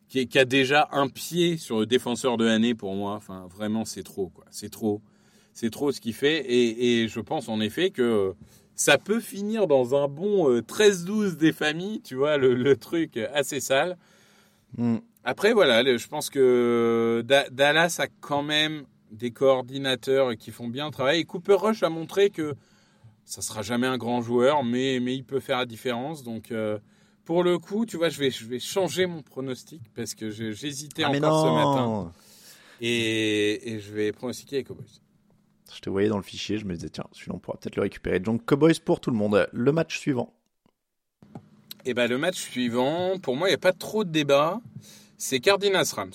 qui, qui a déjà un pied sur le défenseur de l'année pour moi. Enfin, vraiment, c'est trop, quoi. C'est trop. C'est trop ce qu'il fait. Et, et, je pense en effet que ça peut finir dans un bon euh, 13-12 des familles, tu vois, le, le truc assez sale. Mm. Après, voilà, je pense que Da- Dallas a quand même des coordinateurs qui font bien le travail. Et Cooper Rush a montré que ça sera jamais un grand joueur, mais, mais il peut faire la différence. Donc, euh, pour le coup, tu vois, je vais, je vais changer mon pronostic parce que j'hésitais Ah, encore ce matin. Et, et je vais pronostiquer les Cowboys. Je te voyais dans le fichier, je me disais, tiens, celui-là, on pourra peut-être le récupérer. Donc, Cowboys pour tout le monde. Le match suivant. Et ben le match suivant, pour moi, il n'y a pas trop de débat. C'est Cardinals Rams,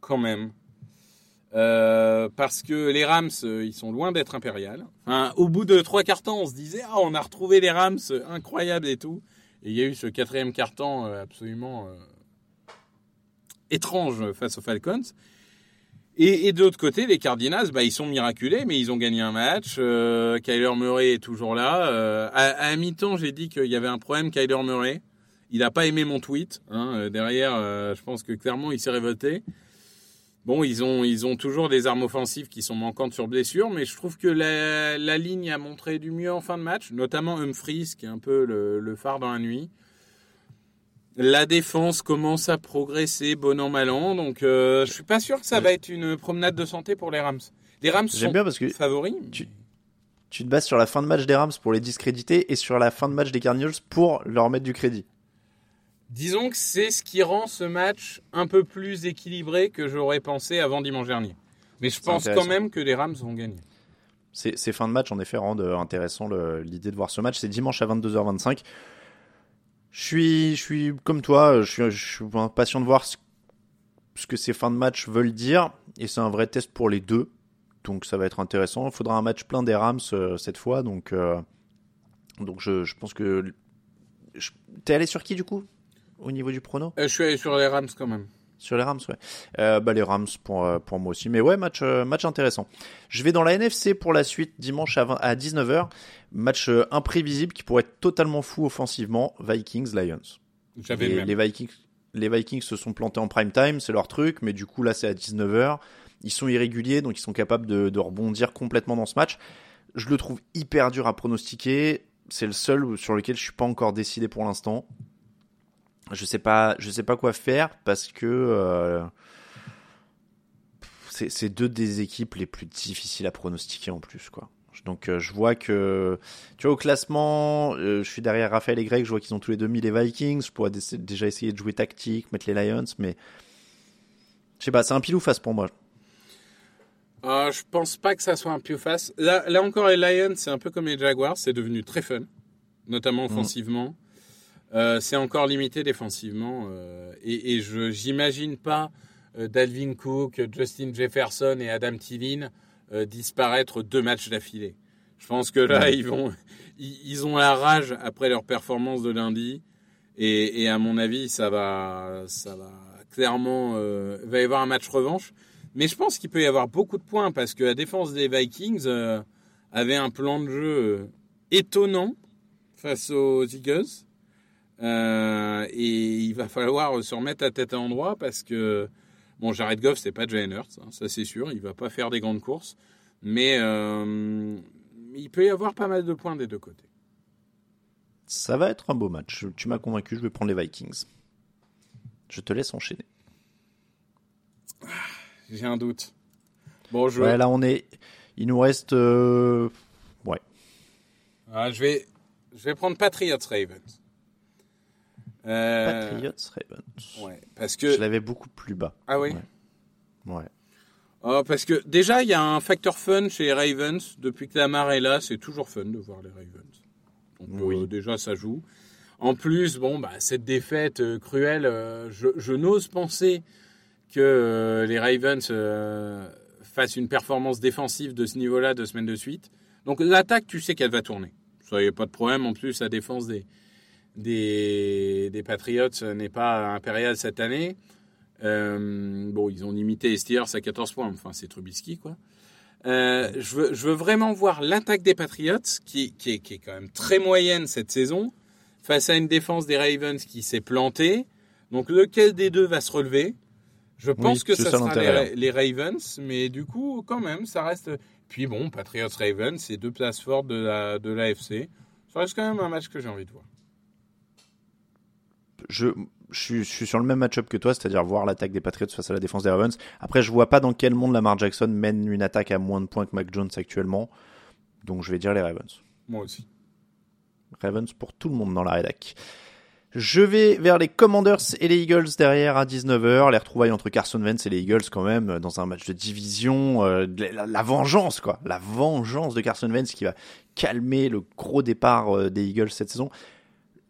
quand même. Euh, parce que les Rams, euh, ils sont loin d'être impériales. Au bout de trois quarts temps, on se disait, ah, on a retrouvé les Rams, euh, incroyable et tout. Et il y a eu ce quatrième quart-temps euh, absolument étrange face aux Falcons. Et, et de l'autre côté, les Cardinals, bah, ils sont miraculés, mais ils ont gagné un match. Kyler Murray est toujours là. À, mi-temps, j'ai dit qu'il y avait un problème, Kyler Murray. Il n'a pas aimé mon tweet. Hein. Derrière, je pense que clairement, il s'est révolté. Bon, ils ont, ils ont toujours des armes offensives qui sont manquantes sur blessure, mais je trouve que la, la ligne a montré du mieux en fin de match, notamment Humphries, qui est un peu le, le phare dans la nuit. La défense commence à progresser, bon an, mal an, donc euh, je suis pas sûr que ça va être une promenade de santé pour les Rams. Les Rams sont bien parce que favoris. tu- tu te bases sur la fin de match des Rams pour les discréditer et sur la fin de match des Cardinals pour leur mettre du crédit. Disons que c'est ce qui rend ce match un peu plus équilibré que j'aurais pensé avant dimanche dernier. Mais je pense quand même que les Rams vont gagner. Ces, ces fins de match, en effet, rendent euh, intéressant l'idée de voir ce match. C'est dimanche à 22h25. Je suis, je suis comme toi, je suis, je suis impatient de voir ce, ce que ces fins de match veulent dire. Et c'est un vrai test pour les deux. Donc ça va être intéressant. Il faudra un match plein des Rams euh, cette fois. Donc, euh, donc je, je pense que. T'es allé sur qui du coup? Au niveau du prono Euh, je suis allé sur les Rams quand même. Sur les Rams, ouais. Euh, bah, les Rams pour, euh, pour moi aussi. Mais ouais, match, match intéressant. Je vais dans la NFC pour la suite, dimanche à, 20 à 19h. Match imprévisible qui pourrait être totalement fou offensivement. Vikings-Lions. J'avais le Les, Vikings, les Vikings se sont plantés en prime time, c'est leur truc, mais du coup là c'est à 19h. Ils sont irréguliers, donc ils sont capables de, de rebondir complètement dans ce match. Je le trouve hyper dur à pronostiquer. C'est le seul sur lequel je suis pas encore décidé pour l'instant. Je sais pas, je sais pas quoi faire parce que euh, c'est deux des équipes les plus difficiles à pronostiquer en plus quoi. Donc euh, je vois que tu vois au classement, euh, je suis derrière Raphaël et Greg, je vois qu'ils ont tous les deux mis les Vikings. Je pourrais dé- déjà essayer de jouer tactique, mettre les Lions, mais je sais pas, c'est un pile ou face pour moi. Euh, je pense pas que ça soit un pieu face. Là, là encore, les Lions, c'est un peu comme les Jaguars, c'est devenu très fun, notamment offensivement. Euh, c'est encore limité défensivement. euh, et, et je j'imagine pas euh, Dalvin Cook, Justin Jefferson et Adam Thielen euh, disparaître deux matchs d'affilée. Je pense que là, ils vont, ils, ils ont la rage après leur performance de lundi. Et, et à mon avis, ça va, ça va clairement, euh, va y avoir un match revanche. Mais je pense qu'il peut y avoir beaucoup de points parce que la défense des Vikings euh, avait un plan de jeu étonnant face aux Eagles. Euh, et il va falloir se remettre la tête à l'endroit parce que bon, Jared Goff c'est pas Jalen Hurts, hein, ça c'est sûr, il va pas faire des grandes courses, mais euh, il peut y avoir pas mal de points des deux côtés. Ça va être un beau match. Tu m'as convaincu, je vais prendre les Vikings. Je te laisse enchaîner. J'ai un doute. Bon, je, Ouais, là on est, il nous reste, euh, ouais, Ah, je vais, je vais prendre Patriots Ravens. Euh, Patriots Ravens. Ouais, parce que Je l'avais beaucoup plus bas. ah oui? Ouais. Ouais. Oh, parce que déjà, il y a un facteur fun chez les Ravens. Depuis que Lamar est là, c'est toujours fun de voir les Ravens. Donc, euh, déjà, ça joue. En plus, bon, bah, cette défaite euh, cruelle, euh, je, je n'ose penser que les Ravens fassent une performance défensive de ce niveau-là deux semaines de suite. Donc, l'attaque, tu sais qu'elle va tourner. Ça, y a pas de problème. En plus, la défense des, des, des Patriots euh, n'est pas impériale cette année. Euh, bon, ils ont limité les Steelers à 14 points. Enfin, c'est Trubisky, quoi. Euh, je, veux, je veux vraiment voir l'attaque des Patriots, qui, qui, est, qui est quand même très moyenne cette saison, face à une défense des Ravens qui s'est plantée. Donc lequel des deux va se relever? Je pense Oui, que ça ça sera les, les Ravens, mais du coup, quand même, ça reste. Puis bon, Patriots Ravens, c'est deux places fortes de la de l'AFC. Ça reste quand même un match que j'ai envie de voir. Je, je, suis, je suis sur le même match-up que toi, c'est-à-dire voir l'attaque des Patriots face à la défense des Ravens. Après, je vois pas dans quel monde Lamar Jackson mène une attaque à moins de points que Mac Jones actuellement. Donc je vais dire les Ravens. Moi aussi. Ravens pour tout le monde dans la rédac. Je vais vers les Commanders et les Eagles derrière à 19h. Les retrouvailles entre Carson Wentz et les Eagles quand même dans un match de division. euh, la, la vengeance quoi. La vengeance de Carson Wentz qui va calmer le gros départ euh, des Eagles cette saison.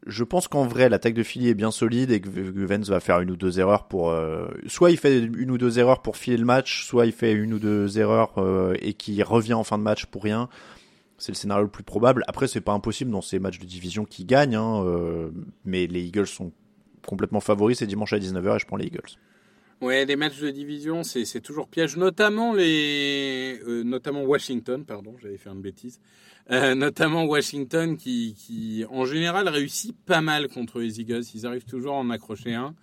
Je pense qu'en vrai l'attaque de Philly est bien solide et que Wentz va faire une ou deux erreurs pour... euh, soit il fait une ou deux erreurs pour filer le match, soit il fait une ou deux erreurs euh, et qui revient en fin de match pour rien. C'est le scénario le plus probable. Après, c'est pas impossible dans ces matchs de division qui gagnent, hein, euh, mais les Eagles sont complètement favoris. C'est dimanche à 19h et je prends les Eagles. Ouais, les matchs de division, c'est toujours piège, notamment les, euh, notamment Washington, pardon, j'avais fait une bêtise, euh, notamment Washington qui, qui, en général, réussit pas mal contre les Eagles. Ils arrivent toujours à en accrocher un.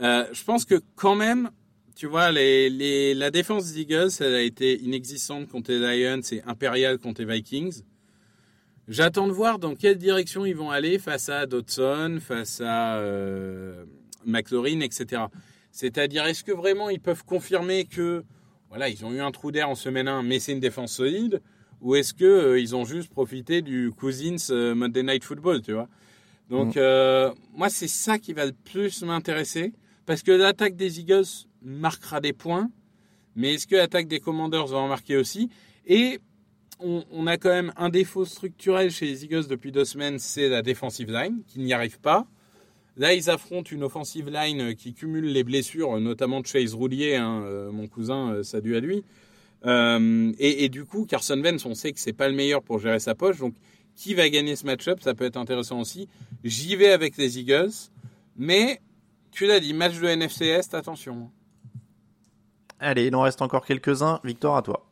Euh, je pense que quand même, tu vois, les, les, la défense des Eagles, elle a été inexistante contre les Lions et impériale contre les Vikings. J'attends de voir dans quelle direction ils vont aller face à Dodson, face à McLaurin, etc. C'est-à-dire, est-ce que vraiment ils peuvent confirmer que voilà, ils ont eu un trou d'air en semaine 1, mais c'est une défense solide, ou est-ce que euh, ils ont juste profité du Cousins euh, Monday Night Football, tu vois? Donc, euh, moi, c'est ça qui va le plus m'intéresser, parce que l'attaque des Eagles marquera des points, mais est-ce que l'attaque des Commanders va en marquer aussi? Et on, on a quand même un défaut structurel chez les Eagles depuis deux semaines, c'est la defensive line, qui n'y arrive pas. Là, ils affrontent une offensive line qui cumule les blessures, notamment de Chase Roulier, hein, euh, mon cousin, euh, ça dû à lui. Euh, et, et du coup, Carson Wentz, on sait que c'est pas le meilleur pour gérer sa poche. Donc, qui va gagner ce match-up? Ça peut être intéressant aussi. J'y vais avec les Eagles, mais tu l'as dit, match de NFC Est, attention. Allez, il en reste encore quelques-uns. Victoire à toi.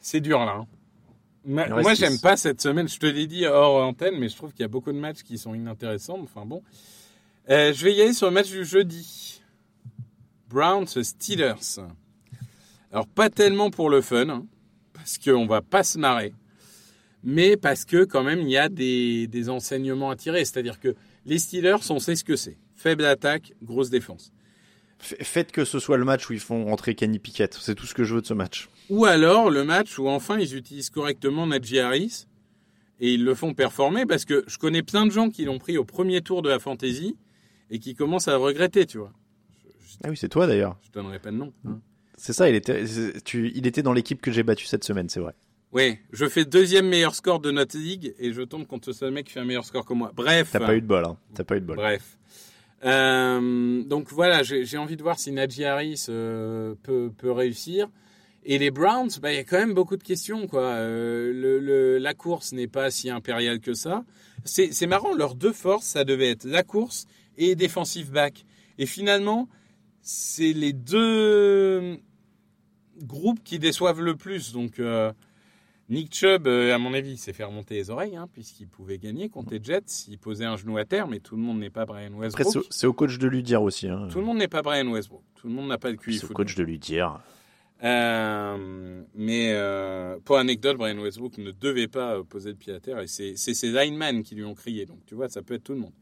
C'est dur là. hein. Ma- Moi, j'aime pas cette semaine. Je te l'ai dit hors antenne, mais je trouve qu'il y a beaucoup de matchs qui sont inintéressants. Enfin bon, Euh, je vais y aller sur le match du jeudi. Browns Steelers. Alors pas tellement pour le fun, hein, parce qu'on va pas se marrer, mais parce que quand même il y a des, des enseignements à tirer. C'est-à-dire que les Steelers, on sait ce que c'est. Faible attaque, grosse défense. Faites que ce soit le match où ils font rentrer Kenny Pickett. C'est tout ce que je veux de ce match. Ou alors le match où enfin ils utilisent correctement Najee Harris et ils le font performer parce que je connais plein de gens qui l'ont pris au premier tour de la fantasy et qui commencent à le regretter, tu vois. Ah oui, c'est toi d'ailleurs. Je donnerai pas de nom. hein. C'est ça, il était, tu, il était dans l'équipe que j'ai battue cette semaine, c'est vrai. Oui, je fais deuxième meilleur score de notre ligue et je tombe contre ce mec qui fait un meilleur score que moi. Bref. T'as pas eu de bol, hein. T'as pas eu de bol. Bref. Euh, donc voilà, j'ai envie de voir si Najee Harris euh, peut, peut réussir. Et les Browns, bah, il y a quand même beaucoup de questions. Quoi. Euh, le, le- la course n'est pas si impériale que ça. C'est marrant, leurs deux forces, ça devait être la course et defensive back. Et finalement, c'est les deux groupes qui déçoivent le plus. Donc euh, Nick Chubb, euh, à mon avis, s'est fait remonter les oreilles, hein, puisqu'il pouvait gagner contre les Jets. Il posait un genou à terre, mais tout le monde n'est pas Brian Westbrook. c'est au- c'est au coach de lui dire aussi. Hein. Tout le monde n'est pas Brian Westbrook. Tout le monde n'a pas de QI C'est au coach de lui dire. Euh, mais euh, pour anecdote, Brian Westbrook ne devait pas poser le pied à terre et c'est ses linemen qui lui ont crié. Donc tu vois, ça peut être tout le monde.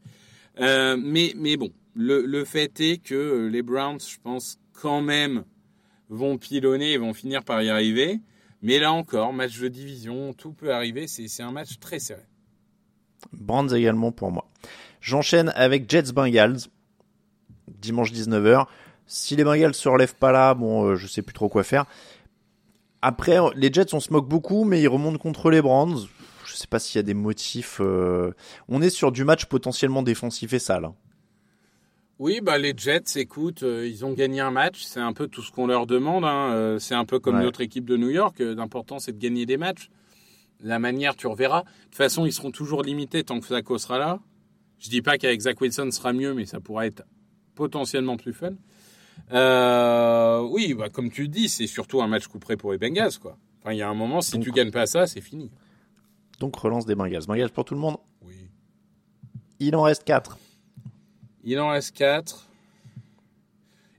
Euh, mais, mais bon, le, le fait est que les Browns, je pense, quand même, vont pilonner et vont finir par y arriver. Mais là encore, match de division, tout peut arriver. C'est un match très serré. Brands également pour moi. J'enchaîne avec Jets Bengals. Dimanche 19h. Si les Bengals se relèvent pas là, bon, euh, je sais plus trop quoi faire. Après, euh, les Jets, on se moque beaucoup, mais ils remontent contre les Brands. Je sais pas s'il y a des motifs. euh, On est sur du match potentiellement défensif et sale. hein. Oui, bah les Jets, écoute, euh, ils ont gagné un match. C'est un peu tout ce qu'on leur demande. hein. Euh, c'est un peu comme Ouais. notre équipe de New York. Euh, L'important, c'est de gagner des matchs. La manière, tu reverras. De toute façon, ils seront toujours limités tant que Flacco sera là. Je dis pas qu'avec Zach Wilson sera mieux, mais ça pourra être potentiellement plus fun. Euh, oui, bah, comme tu dis, c'est surtout un match coup près pour les Bengals, quoi. Enfin, il y a un moment, si Donc- tu gagnes pas ça, c'est fini. Donc relance des Bengals. Bengals pour tout le monde. Oui. Il en reste 4. Il en reste 4.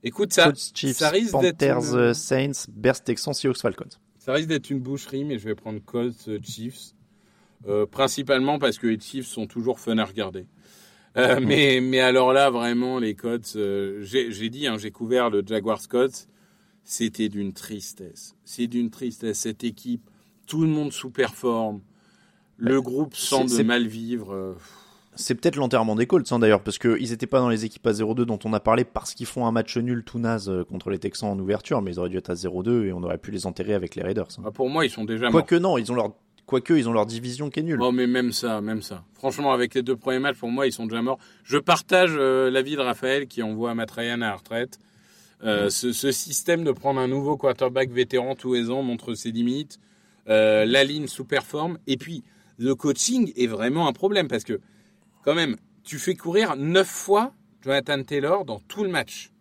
Écoute, ça, Colts, Chiefs, ça risque d'être Panthers, une- euh, Saints, Bears, Texans, Seahawks, Falcons. Ça risque d'être une boucherie, mais je vais prendre Colts euh, Chiefs. Euh, principalement parce que les Chiefs sont toujours fun à regarder. Euh, mais, mais alors là, vraiment, les Colts, euh, j'ai dit, hein, j'ai couvert le Jaguars Colts, c'était d'une tristesse. C'est d'une tristesse. Cette équipe, tout le monde sous-performe. Le groupe semble mal vivre. euh, C'est peut-être l'enterrement des Colts hein, d'ailleurs, parce qu'ils n'étaient pas dans les équipes à 0-2 dont on a parlé parce qu'ils font un match nul tout naze contre les Texans en ouverture, mais ils auraient dû être à 0-2 et on aurait pu les enterrer avec les Raiders. hein. ah, pour moi, ils sont déjà morts. Quoique non, ils ont leur quoique ils ont leur division qui est nulle. Oh, mais même ça, même ça. Franchement, avec les deux premiers matchs, pour moi, ils sont déjà morts. Je partage euh, l'avis de Raphaël qui envoie Matt Ryan à la retraite. Euh, ce, ce système de prendre un nouveau quarterback vétéran tous les ans montre ses limites. Euh, la ligne sous-performe. Et puis, le coaching est vraiment un problème parce que, quand même, tu fais courir neuf fois Jonathan Taylor dans tout le match.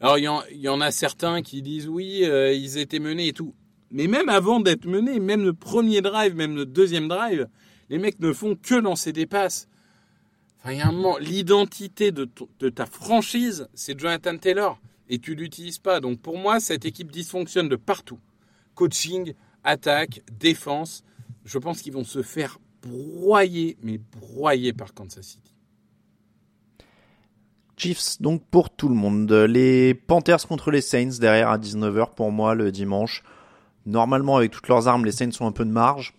Alors, il y, y en a certains qui disent oui, euh, ils étaient menés et tout. Mais même avant d'être menés, même le premier drive, même le deuxième drive, les mecs ne font que lancer des passes. Enfin, l'identité de ta franchise, c'est Jonathan Taylor. Et tu l'utilises pas. Donc pour moi, cette équipe dysfonctionne de partout. Coaching, attaque, défense. Je pense qu'ils vont se faire broyer, mais broyer par Kansas City. Chiefs donc pour tout le monde. Les Panthers contre les Saints derrière à 19h pour moi le dimanche. Normalement avec toutes leurs armes les Saints ont un peu de marge.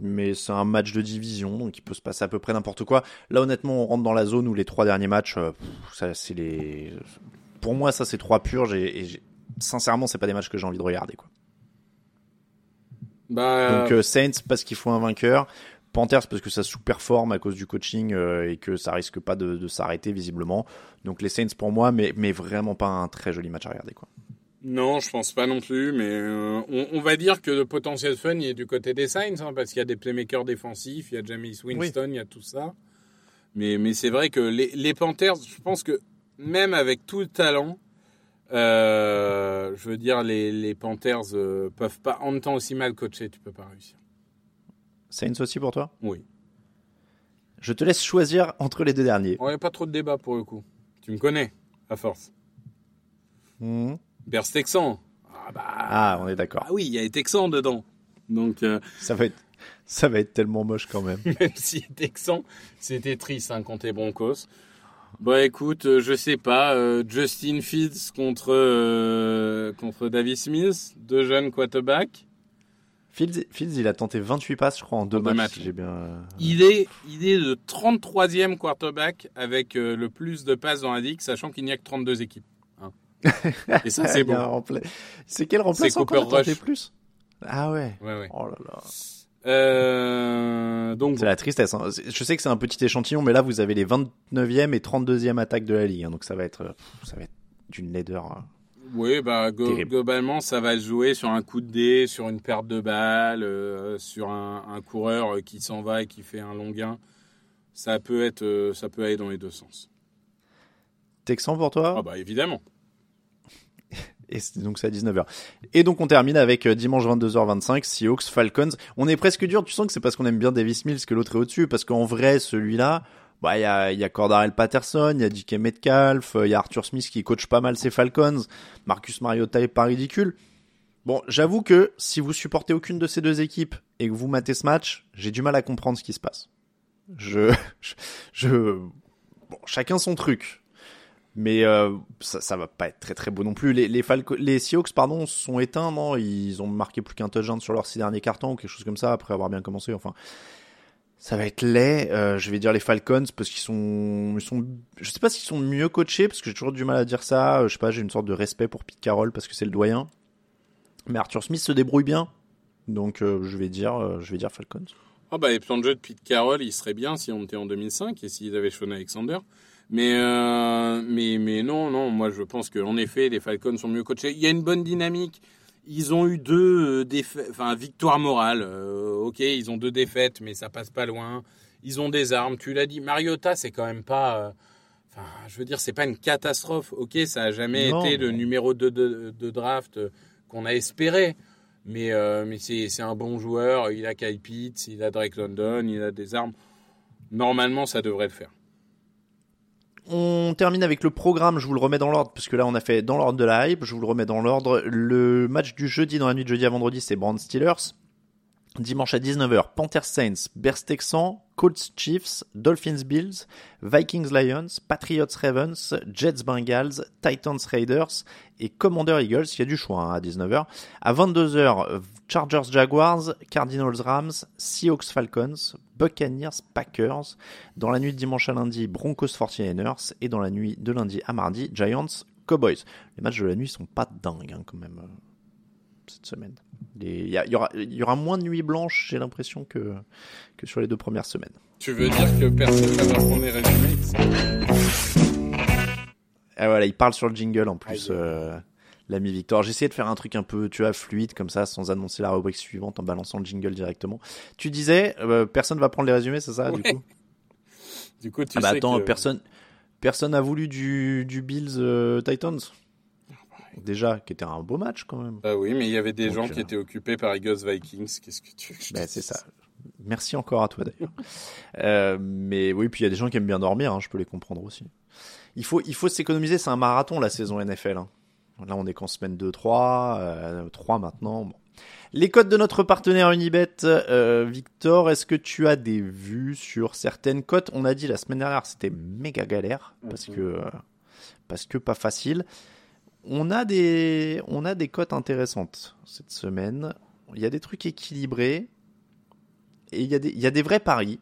Mais c'est un match de division, donc il peut se passer à peu près n'importe quoi. Là, honnêtement, on rentre dans la zone où les trois derniers matchs, euh, pff, ça, c'est les. Pour moi, ça, c'est trois purges et, et sincèrement, c'est pas des matchs que j'ai envie de regarder, quoi. Bah, Donc euh, Saints parce qu'il faut un vainqueur, Panthers parce que ça sous-performe à cause du coaching euh, et que ça risque pas de, de s'arrêter visiblement. Donc les Saints pour moi, mais, mais vraiment pas un très joli match à regarder quoi. Non, je pense pas non plus, mais euh, on, on va dire que le potentiel fun il est du côté des Saints, hein, parce qu'il y a des playmakers défensifs, il y a James Winston, il y a tout ça. Mais, mais c'est vrai que les, les Panthers, je pense que même avec tout le talent, euh, je veux dire, les, les Panthers euh, peuvent pas, en même temps aussi mal coacher, tu peux pas réussir. Saints aussi pour toi? Oui. Je te laisse choisir entre les deux derniers. On n'a pas trop de débat pour le coup. Tu me connais, à force. Mhm. Bears Texans. Ah bah, Ah, on est d'accord. ah oui, il y a les Texans dedans. Donc, euh, Ça va être ça va être tellement moche quand même. *laughs* même si les Texans, c'était triste hein, contre les Broncos. Bah écoute, euh, je sais pas, euh, Justin Fields contre, euh, contre Davis Smith, deux jeunes quarterbacks. Fields, Fields, il a tenté 28 passes, je crois, en deux En deux matchs. si bien. Il est, il est le 33e quarterback avec euh, le plus de passes dans la ligue, sachant qu'il n'y a que 32 équipes. *laughs* Et ça, c'est bon. rempla- C'est quel remplaçant qu'on a tenté Rush. plus? Ah ouais. Ouais, ouais. Oh là là. Euh, donc, C'est la tristesse. hein. Je sais que c'est un petit échantillon, mais là, vous avez les 29e et 32e attaques de la ligue. hein. donc ça va être, euh, ça va être d'une laideur. hein. Oui, bah, globalement, ça va jouer sur un coup de dé, sur une perte de balle, euh, sur un, un coureur qui s'en va et qui fait un long gain. Ça peut être, euh, ça peut aller dans les deux sens. Texan pour toi? Ah bah évidemment. Et donc c'est à 19h. Et donc on termine avec euh, dimanche 22h25, Seahawks, Falcons. On est presque dur, tu sens que c'est parce qu'on aime bien Davis Mills que l'autre est au-dessus, parce qu'en vrai, celui-là, bah il y a, y a Cordarel Patterson, il y a DK Metcalf, euh, il y a Arthur Smith qui coach pas mal ses Falcons, Marcus Mariota est pas ridicule. Bon, j'avoue que si vous supportez aucune de ces deux équipes et que vous matez ce match, j'ai du mal à comprendre ce qui se passe. Je, *laughs* je, je- bon, chacun son truc. Mais euh, ça, va pas être très très beau non plus. Les, les, les Seahawks pardon, sont éteints, non? Ils ont marqué plus qu'un touchdown sur leurs six derniers cartons ou quelque chose comme ça après avoir bien commencé. Enfin, ça va être laid. Euh, je vais dire les Falcons parce qu'ils sont, ils sont, je sais pas s'ils sont mieux coachés parce que j'ai toujours du mal à dire ça. Euh, Je sais pas, j'ai une sorte de respect pour Pete Carroll parce que c'est le doyen. Mais Arthur Smith se débrouille bien, donc je vais dire, je vais dire Falcons. Ah bah les plans de jeu de Pete Carroll, il serait bien si on était en 2005 et s'ils avaient Sean Alexander. Mais, euh, mais, mais non, non, moi je pense qu'en effet, les Falcons sont mieux coachés. Il y a une bonne dynamique. Ils ont eu deux euh, défaites, enfin victoire morale. Euh, ok, ils ont deux défaites, mais ça passe pas loin. Ils ont des armes. Tu l'as dit, Mariota, c'est quand même pas. euh, Enfin, je veux dire, c'est pas une catastrophe. Ok, ça a jamais Non, été le numéro 2 de, de draft qu'on a espéré. Mais, mais c'est c'est un bon joueur. Il a Kyle Pitts, il a Drake London, il a des armes. Normalement, ça devrait le faire. On termine avec le programme, je vous le remets dans l'ordre, puisque là on a fait dans l'ordre de la hype, je vous le remets dans l'ordre. Le match du jeudi, dans la nuit de jeudi à vendredi, c'est Brand Steelers. Dimanche à 19h, Panthers Saints, Bears Texans, Colts Chiefs, Dolphins Bills, Vikings Lions, Patriots Ravens, Jets Bengals, Titans Raiders et Commander Eagles. Il y a du choix hein, à 19h. À 22h, Chargers Jaguars, Cardinals Rams, Seahawks Falcons, Buccaneers Packers. Dans la nuit de dimanche à lundi, Broncos 49ers et dans la nuit de lundi à mardi, Giants Cowboys. Les matchs de la nuit sont pas dingues hein, quand même cette semaine. Il y, aura, y aura moins de nuits blanches, j'ai l'impression, que, que sur les deux premières semaines. Tu veux dire que personne va prendre les résumés ah, voilà, il parle sur le jingle en plus, euh, l'ami Victor. J'ai essayé de faire un truc un peu, tu vois, fluide comme ça, sans annoncer la rubrique suivante, en balançant le jingle directement. Tu disais, euh, personne va prendre les résumés, c'est ça, du coup? Du coup, tu ah bah sais attends, que... personne, personne a voulu du, du Bills euh, Titans? Déjà, qui était un beau match quand même. Bah oui, mais il y avait des Donc, gens qui euh, étaient occupés par Eagles Vikings. Qu'est-ce que tu que Ben, c'est ça. Merci encore à toi d'ailleurs. *laughs* Euh, mais oui, puis il y a des gens qui aiment bien dormir, hein, je peux les comprendre aussi. Il faut, il faut s'économiser, c'est un marathon la saison NFL. hein. Là, on est qu'en semaine 2-3, euh, 3 maintenant. Bon. Les codes de notre partenaire Unibet, euh, Victor, est-ce que tu as des vues sur certaines cotes? On a dit la semaine dernière c'était méga galère parce que euh, parce que pas facile. On a des on a des cotes intéressantes cette semaine. Il y a des trucs équilibrés et il y a des il y a des vrais paris.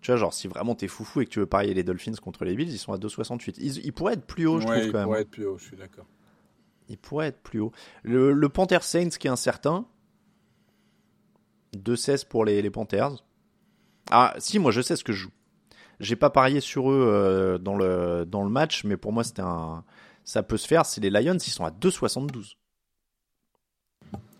Tu vois, genre si vraiment t'es foufou et que tu veux parier les Dolphins contre les Bills, ils sont à 2,68. Ils, ils pourraient être plus hauts, je Ouais, trouve quand même. pourrait être plus haut, je suis d'accord. Il pourrait être plus haut. Le, le Panther Saints qui est incertain. 2-16 pour les, les Panthers. Ah, si, moi je sais ce que je joue. J'ai pas parié sur eux euh, dans, le, dans le match, mais pour moi c'était un. Ça peut se faire. C'est les Lions, ils sont à 2,72.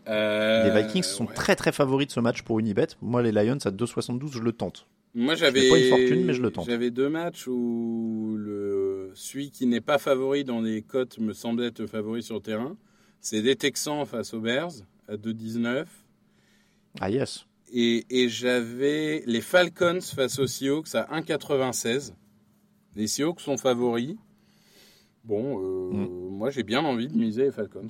Euh, les Vikings sont ouais. très très favoris de ce match pour Unibet. Moi, les Lions à 2,72, je le tente. Moi, j'avais pas une fortune, mais je le tente. J'avais deux matchs où le celui qui n'est pas favori dans les cotes me semblait être favori sur le terrain. C'est des Texans face aux Bears à 2,19 Ah, yes. et, et j'avais les Falcons face aux Seahawks à 1,96. Les Seahawks sont favoris. Bon, euh, Mm. moi j'ai bien envie de miser les Falcons.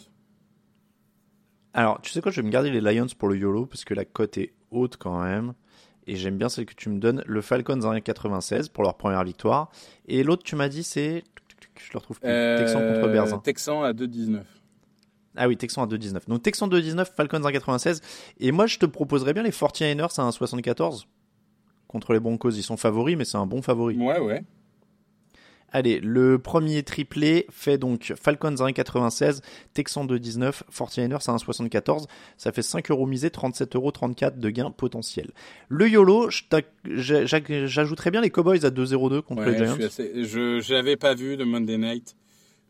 Alors, tu sais quoi, je vais me garder les Lions pour le YOLO parce que la cote est haute quand même. Et j'aime bien celle que tu me donnes. Le Falcons à 1,96 pour leur première victoire. Et l'autre, tu m'as dit, c'est. Je le retrouve plus. Texan contre Bears. hein. Texan à 2,19. Ah oui, Texan à 2,19. Donc Texan 2,19, Falcons à 1,96. Et moi, je te proposerais bien les 49ers à 1,74 contre les Broncos. Ils sont favoris, mais c'est un bon favori. Ouais, ouais. Allez, le premier triplé fait donc Falcons à 1,96, Texan 2,19, 49ers à 1,74. Ça fait 5 euros misés, 37,34 euros de gain potentiel. Le YOLO, j'ajouterais bien les Cowboys à 2,02 contre Ouais, les je Giants. assez- je j'avais pas vu de Monday Night,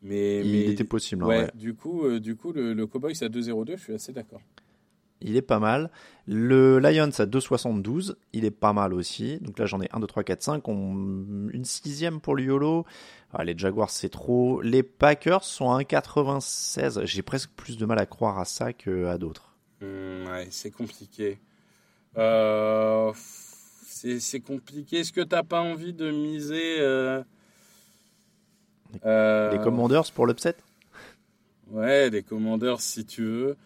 mais Il mais était possible, hein, ouais, ouais. Du coup, euh, du coup, le, le Cowboys à 2-0-2, je suis assez d'accord. Il est pas mal. Le Lions à 2,72, il est pas mal aussi. Donc là, j'en ai 1, 2, 3, 4, 5. On... Une sixième pour le YOLO. Ah, les Jaguars, c'est trop. Les Packers sont à 1,96. J'ai presque plus de mal à croire à ça qu'à d'autres. Ouais, c'est compliqué. Euh, c'est c'est compliqué. Est-ce que t'as pas envie de miser euh, euh, Les Commanders pour l'upset? Ouais, les Commanders si tu veux.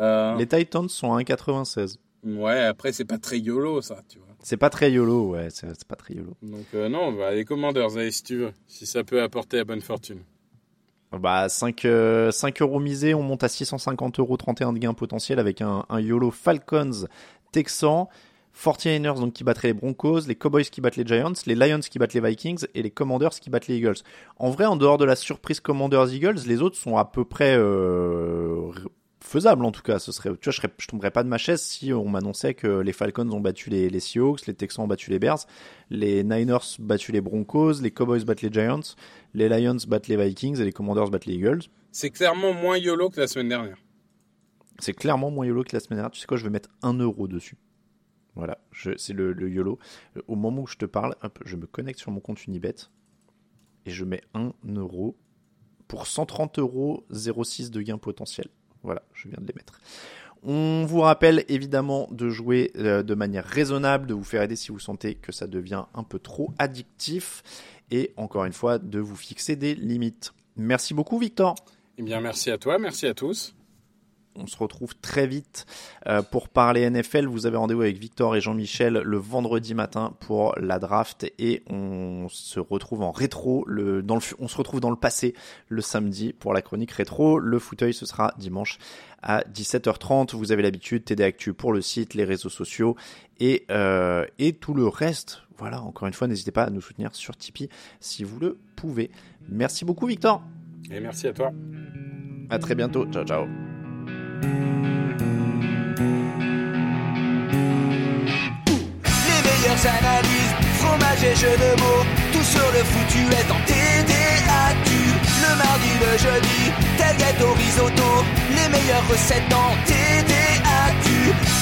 Euh, Les Titans sont à 1,96. Ouais, après c'est pas très yolo ça, tu vois. C'est pas très YOLO, ouais, c'est pas très YOLO. Donc euh, non, bah, les Commanders, allez si tu veux, si ça peut apporter la bonne fortune. Bah, 5, euh, 5 euros misés, on monte à 650 euros 31 de gain potentiel avec un, un YOLO Falcons Texan, 49ers donc qui battraient les Broncos, les Cowboys qui battent les Giants, les Lions qui battent les Vikings et les Commanders qui battent les Eagles. En vrai, en dehors de la surprise Commanders-Eagles, les autres sont à peu près euh, faisables en tout cas. Ce serait, tu vois, je, serais, je tomberais pas de ma chaise si on m'annonçait que les Falcons ont battu les, les Seahawks, les Texans ont battu les Bears, les Niners battu les Broncos, les Cowboys battent les Giants, les Lions battent les Vikings et les Commanders battent les Eagles. C'est clairement moins yolo que la semaine dernière. C'est clairement moins YOLO que la semaine dernière. Tu sais quoi, je vais mettre 1 euro dessus. Voilà, c'est le, le YOLO. Au moment où je te parle, hop, je me connecte sur mon compte Unibet et je mets 1 euro pour 130 euros 06 de gain potentiel. Voilà, je viens de les mettre. On vous rappelle évidemment de jouer euh, de manière raisonnable, de vous faire aider si vous sentez que ça devient un peu trop addictif. et encore une fois de vous fixer des limites. Merci beaucoup Victor. Eh bien merci à toi, merci à tous. On se retrouve très vite euh, pour parler NFL. Vous avez rendez-vous avec Victor et Jean-Michel le vendredi matin pour la draft et on se retrouve en rétro. Le, dans le, on se retrouve dans le passé le samedi pour la chronique rétro. Le fauteuil ce sera dimanche à 17h30. Vous avez l'habitude, TD Actu pour le site, les réseaux sociaux et, euh, et tout le reste. Voilà, encore une fois, n'hésitez pas à nous soutenir sur Tipeee si vous le pouvez. Merci beaucoup Victor. Et merci à toi. À très bientôt. Ciao ciao. Les meilleures analyses, fromage et jeux de mots, tout sur le foutu est en TDAQ. Le mardi, le jeudi, tel gâteau risotto, les meilleures recettes en TDAQ.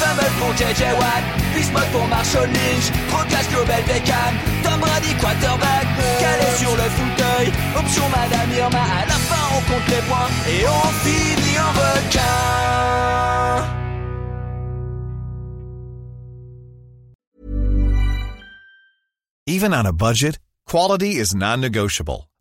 Fameux pour JJ Watt, Bismuth pour Marshall Lynch, Procast Global Beckham, Tom Brady quarterback, calé sur le fauteuil, option Madame Irma, à la fin on compte les points et on finit en requin. Even on a budget, quality is non-negotiable.